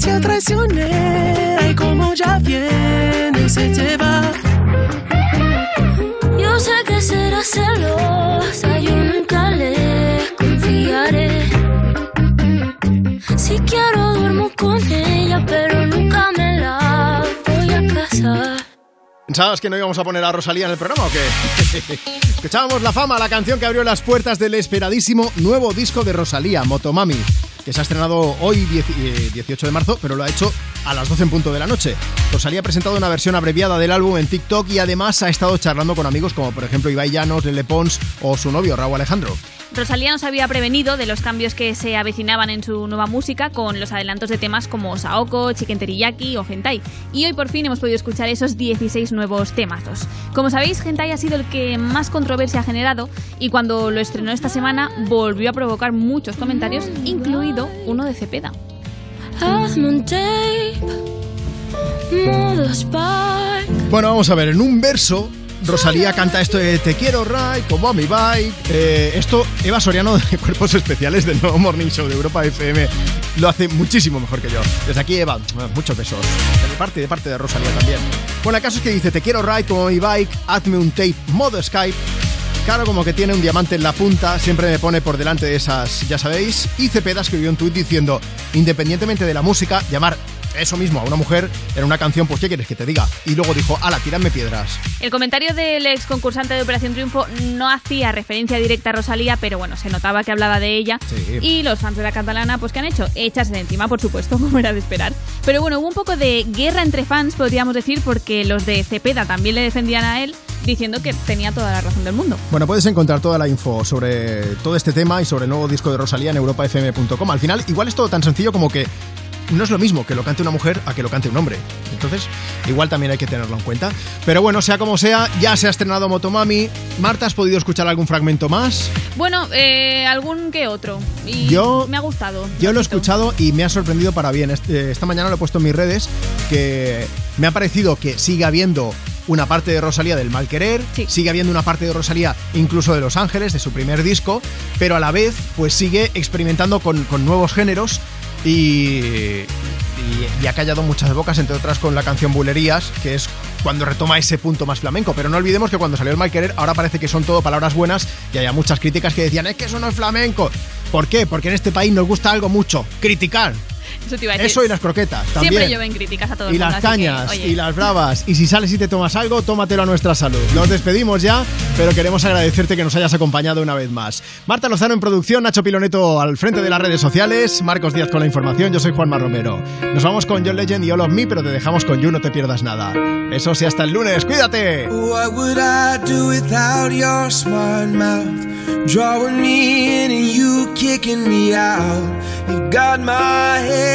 Es demasiado traicionera y como ya viene se te va. Yo sé que será celosa, yo nunca le confiaré. Si quiero duermo con ella, pero nunca me la voy a casar. ¿Pensabas que no íbamos a poner a Rosalía en el programa o qué? Escuchábamos La Fama, la canción que abrió las puertas del esperadísimo nuevo disco de Rosalía, Motomami, que se ha estrenado hoy 10 eh, 18 de marzo, pero lo ha hecho a las 12 en punto de la noche. Rosalía ha presentado una versión abreviada del álbum en TikTok y además ha estado charlando con amigos como por ejemplo Ibai Llanos, Lele Pons o su novio Raúl Alejandro. Rosalía nos había prevenido de los cambios que se avecinaban en su nueva música con los adelantos de temas como Saoko, Chicken Teriyaki o Hentai. Y hoy por fin hemos podido escuchar esos 16 nuevos temazos. Como sabéis, Hentai ha sido el que más controversia ha generado y cuando lo estrenó esta semana volvió a provocar muchos comentarios, incluido uno de Cepeda. Hazme un tape, modo Spark. Bueno, vamos a ver, en un verso Rosalía canta esto de Te quiero Ray, como a mi bike. Eh, esto, Eva Soriano de Cuerpos Especiales del nuevo Morning Show de Europa FM lo hace muchísimo mejor que yo. Desde aquí, Eva, muchos besos. De parte y de parte de Rosalía también. Bueno, el caso es que dice Te quiero Ray, como a mi bike, hazme un tape modo Skype. Claro, como que tiene un diamante en la punta, siempre me pone por delante de esas, ya sabéis. Y Cepeda escribió un tuit diciendo, independientemente de la música, llamar eso mismo a una mujer en una canción, pues ¿qué quieres que te diga? Y luego dijo, ala, tiradme piedras. El comentario del ex concursante de Operación Triunfo no hacía referencia directa a Rosalía, pero bueno, se notaba que hablaba de ella. Sí. Y los fans de la catalana, pues ¿qué han hecho? Echarse de encima, por supuesto, como era de esperar. Pero bueno, hubo un poco de guerra entre fans, podríamos decir, porque los de Cepeda también le defendían a él, diciendo que tenía toda la razón del mundo. Bueno, puedes encontrar toda la info sobre todo este tema y sobre el nuevo disco de Rosalía en europafm.com. Al final, igual es todo tan sencillo como que no es lo mismo que lo cante una mujer a que lo cante un hombre. Entonces, igual también hay que tenerlo en cuenta. Pero bueno, sea como sea, ya se ha estrenado Motomami. Marta, ¿has podido escuchar algún fragmento más? Bueno, eh, algún que otro. Y Yo- me ha gustado. Yo lo he escuchado y me ha sorprendido para bien. Este- Esta mañana lo he puesto en mis redes que me ha parecido que sigue habiendo una parte de Rosalía del mal querer, sigue habiendo una parte de Rosalía incluso de Los Ángeles, de su primer disco, pero a la vez pues sigue experimentando con, con nuevos géneros y, y, ha callado muchas bocas, entre otras con la canción Bulerías, que es cuando retoma ese punto más flamenco. Pero no olvidemos que cuando salió el mal querer, ahora parece que son todo palabras buenas y había muchas críticas que decían, es que eso no es flamenco. ¿Por qué? Porque en este país nos gusta algo mucho, criticar. Eso te iba a decir. Eso y las croquetas, también. Siempre llueven críticas a todo el Y mundo, las que, cañas, oye. y las bravas. Y si sales y te tomas algo, tómatelo a nuestra salud. Nos despedimos ya, pero queremos agradecerte que nos hayas acompañado una vez más. Marta Lozano en producción, Nacho Piloneto al frente de las redes sociales, Marcos Díaz con la información, yo soy Juanma Romero. Nos vamos con John Legend y All of Me, pero te dejamos con You, no te pierdas nada. Eso sí, hasta el lunes, cuídate. What would I do without your smart mouth? Drawing me in and you kicking me out. You got my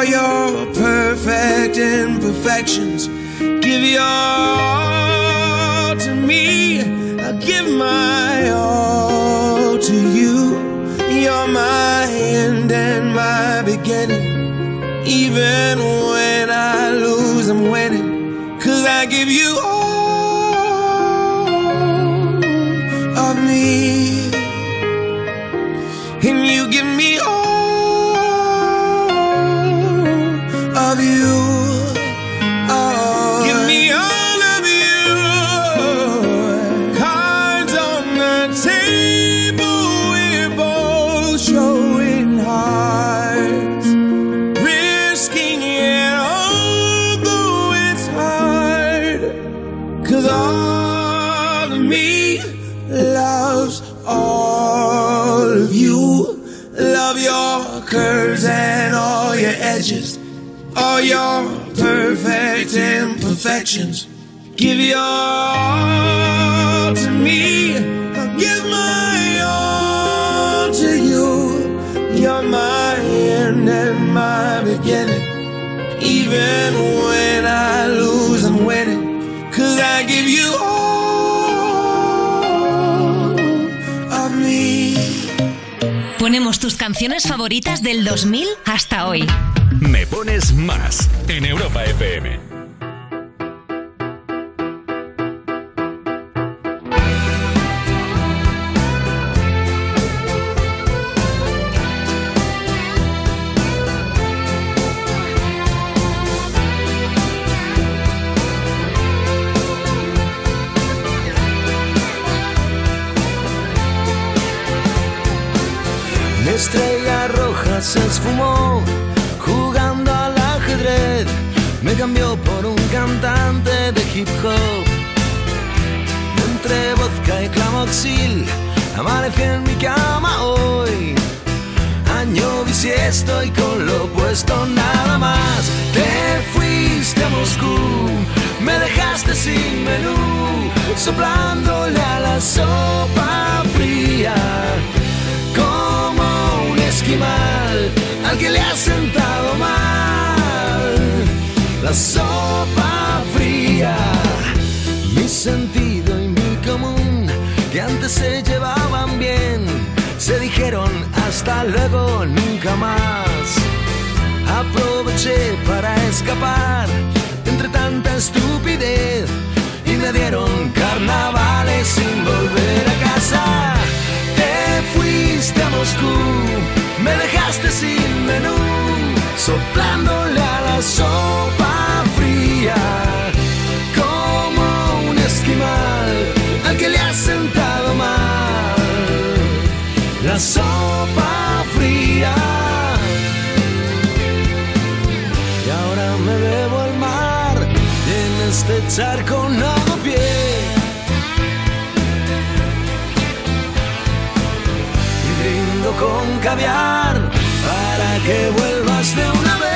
All your perfect imperfections. Give your all to me. I give my all to you. You're my end and my beginning. Even when I lose, I'm winning. Cause I give you all Tus canciones favoritas del 2000 hasta hoy. Me pones más en Europa FM. Esfumó jugando al ajedrez. Me cambió por un cantante de hip hop. Entre vodka y clamoxil, amanecí en mi cama hoy. Año bisiesto y con lo puesto nada más. Te fuiste a Moscú, me dejaste sin menú, soplándole a la sopa fría al que le ha sentado mal la sopa fría. Mi sentido y mi común, que antes se llevaban bien, se dijeron hasta luego, nunca más. Aproveché para escapar entre tanta estupidez y me dieron carnavales sin volver a casa. Te fuiste a Moscú, me dejaste sin menú, soplándole a la sopa fría, como un esquimal al que le ha sentado mal la sopa fría. Y ahora me bebo el mar en este charco no con caviar para que vuelvas de una vez.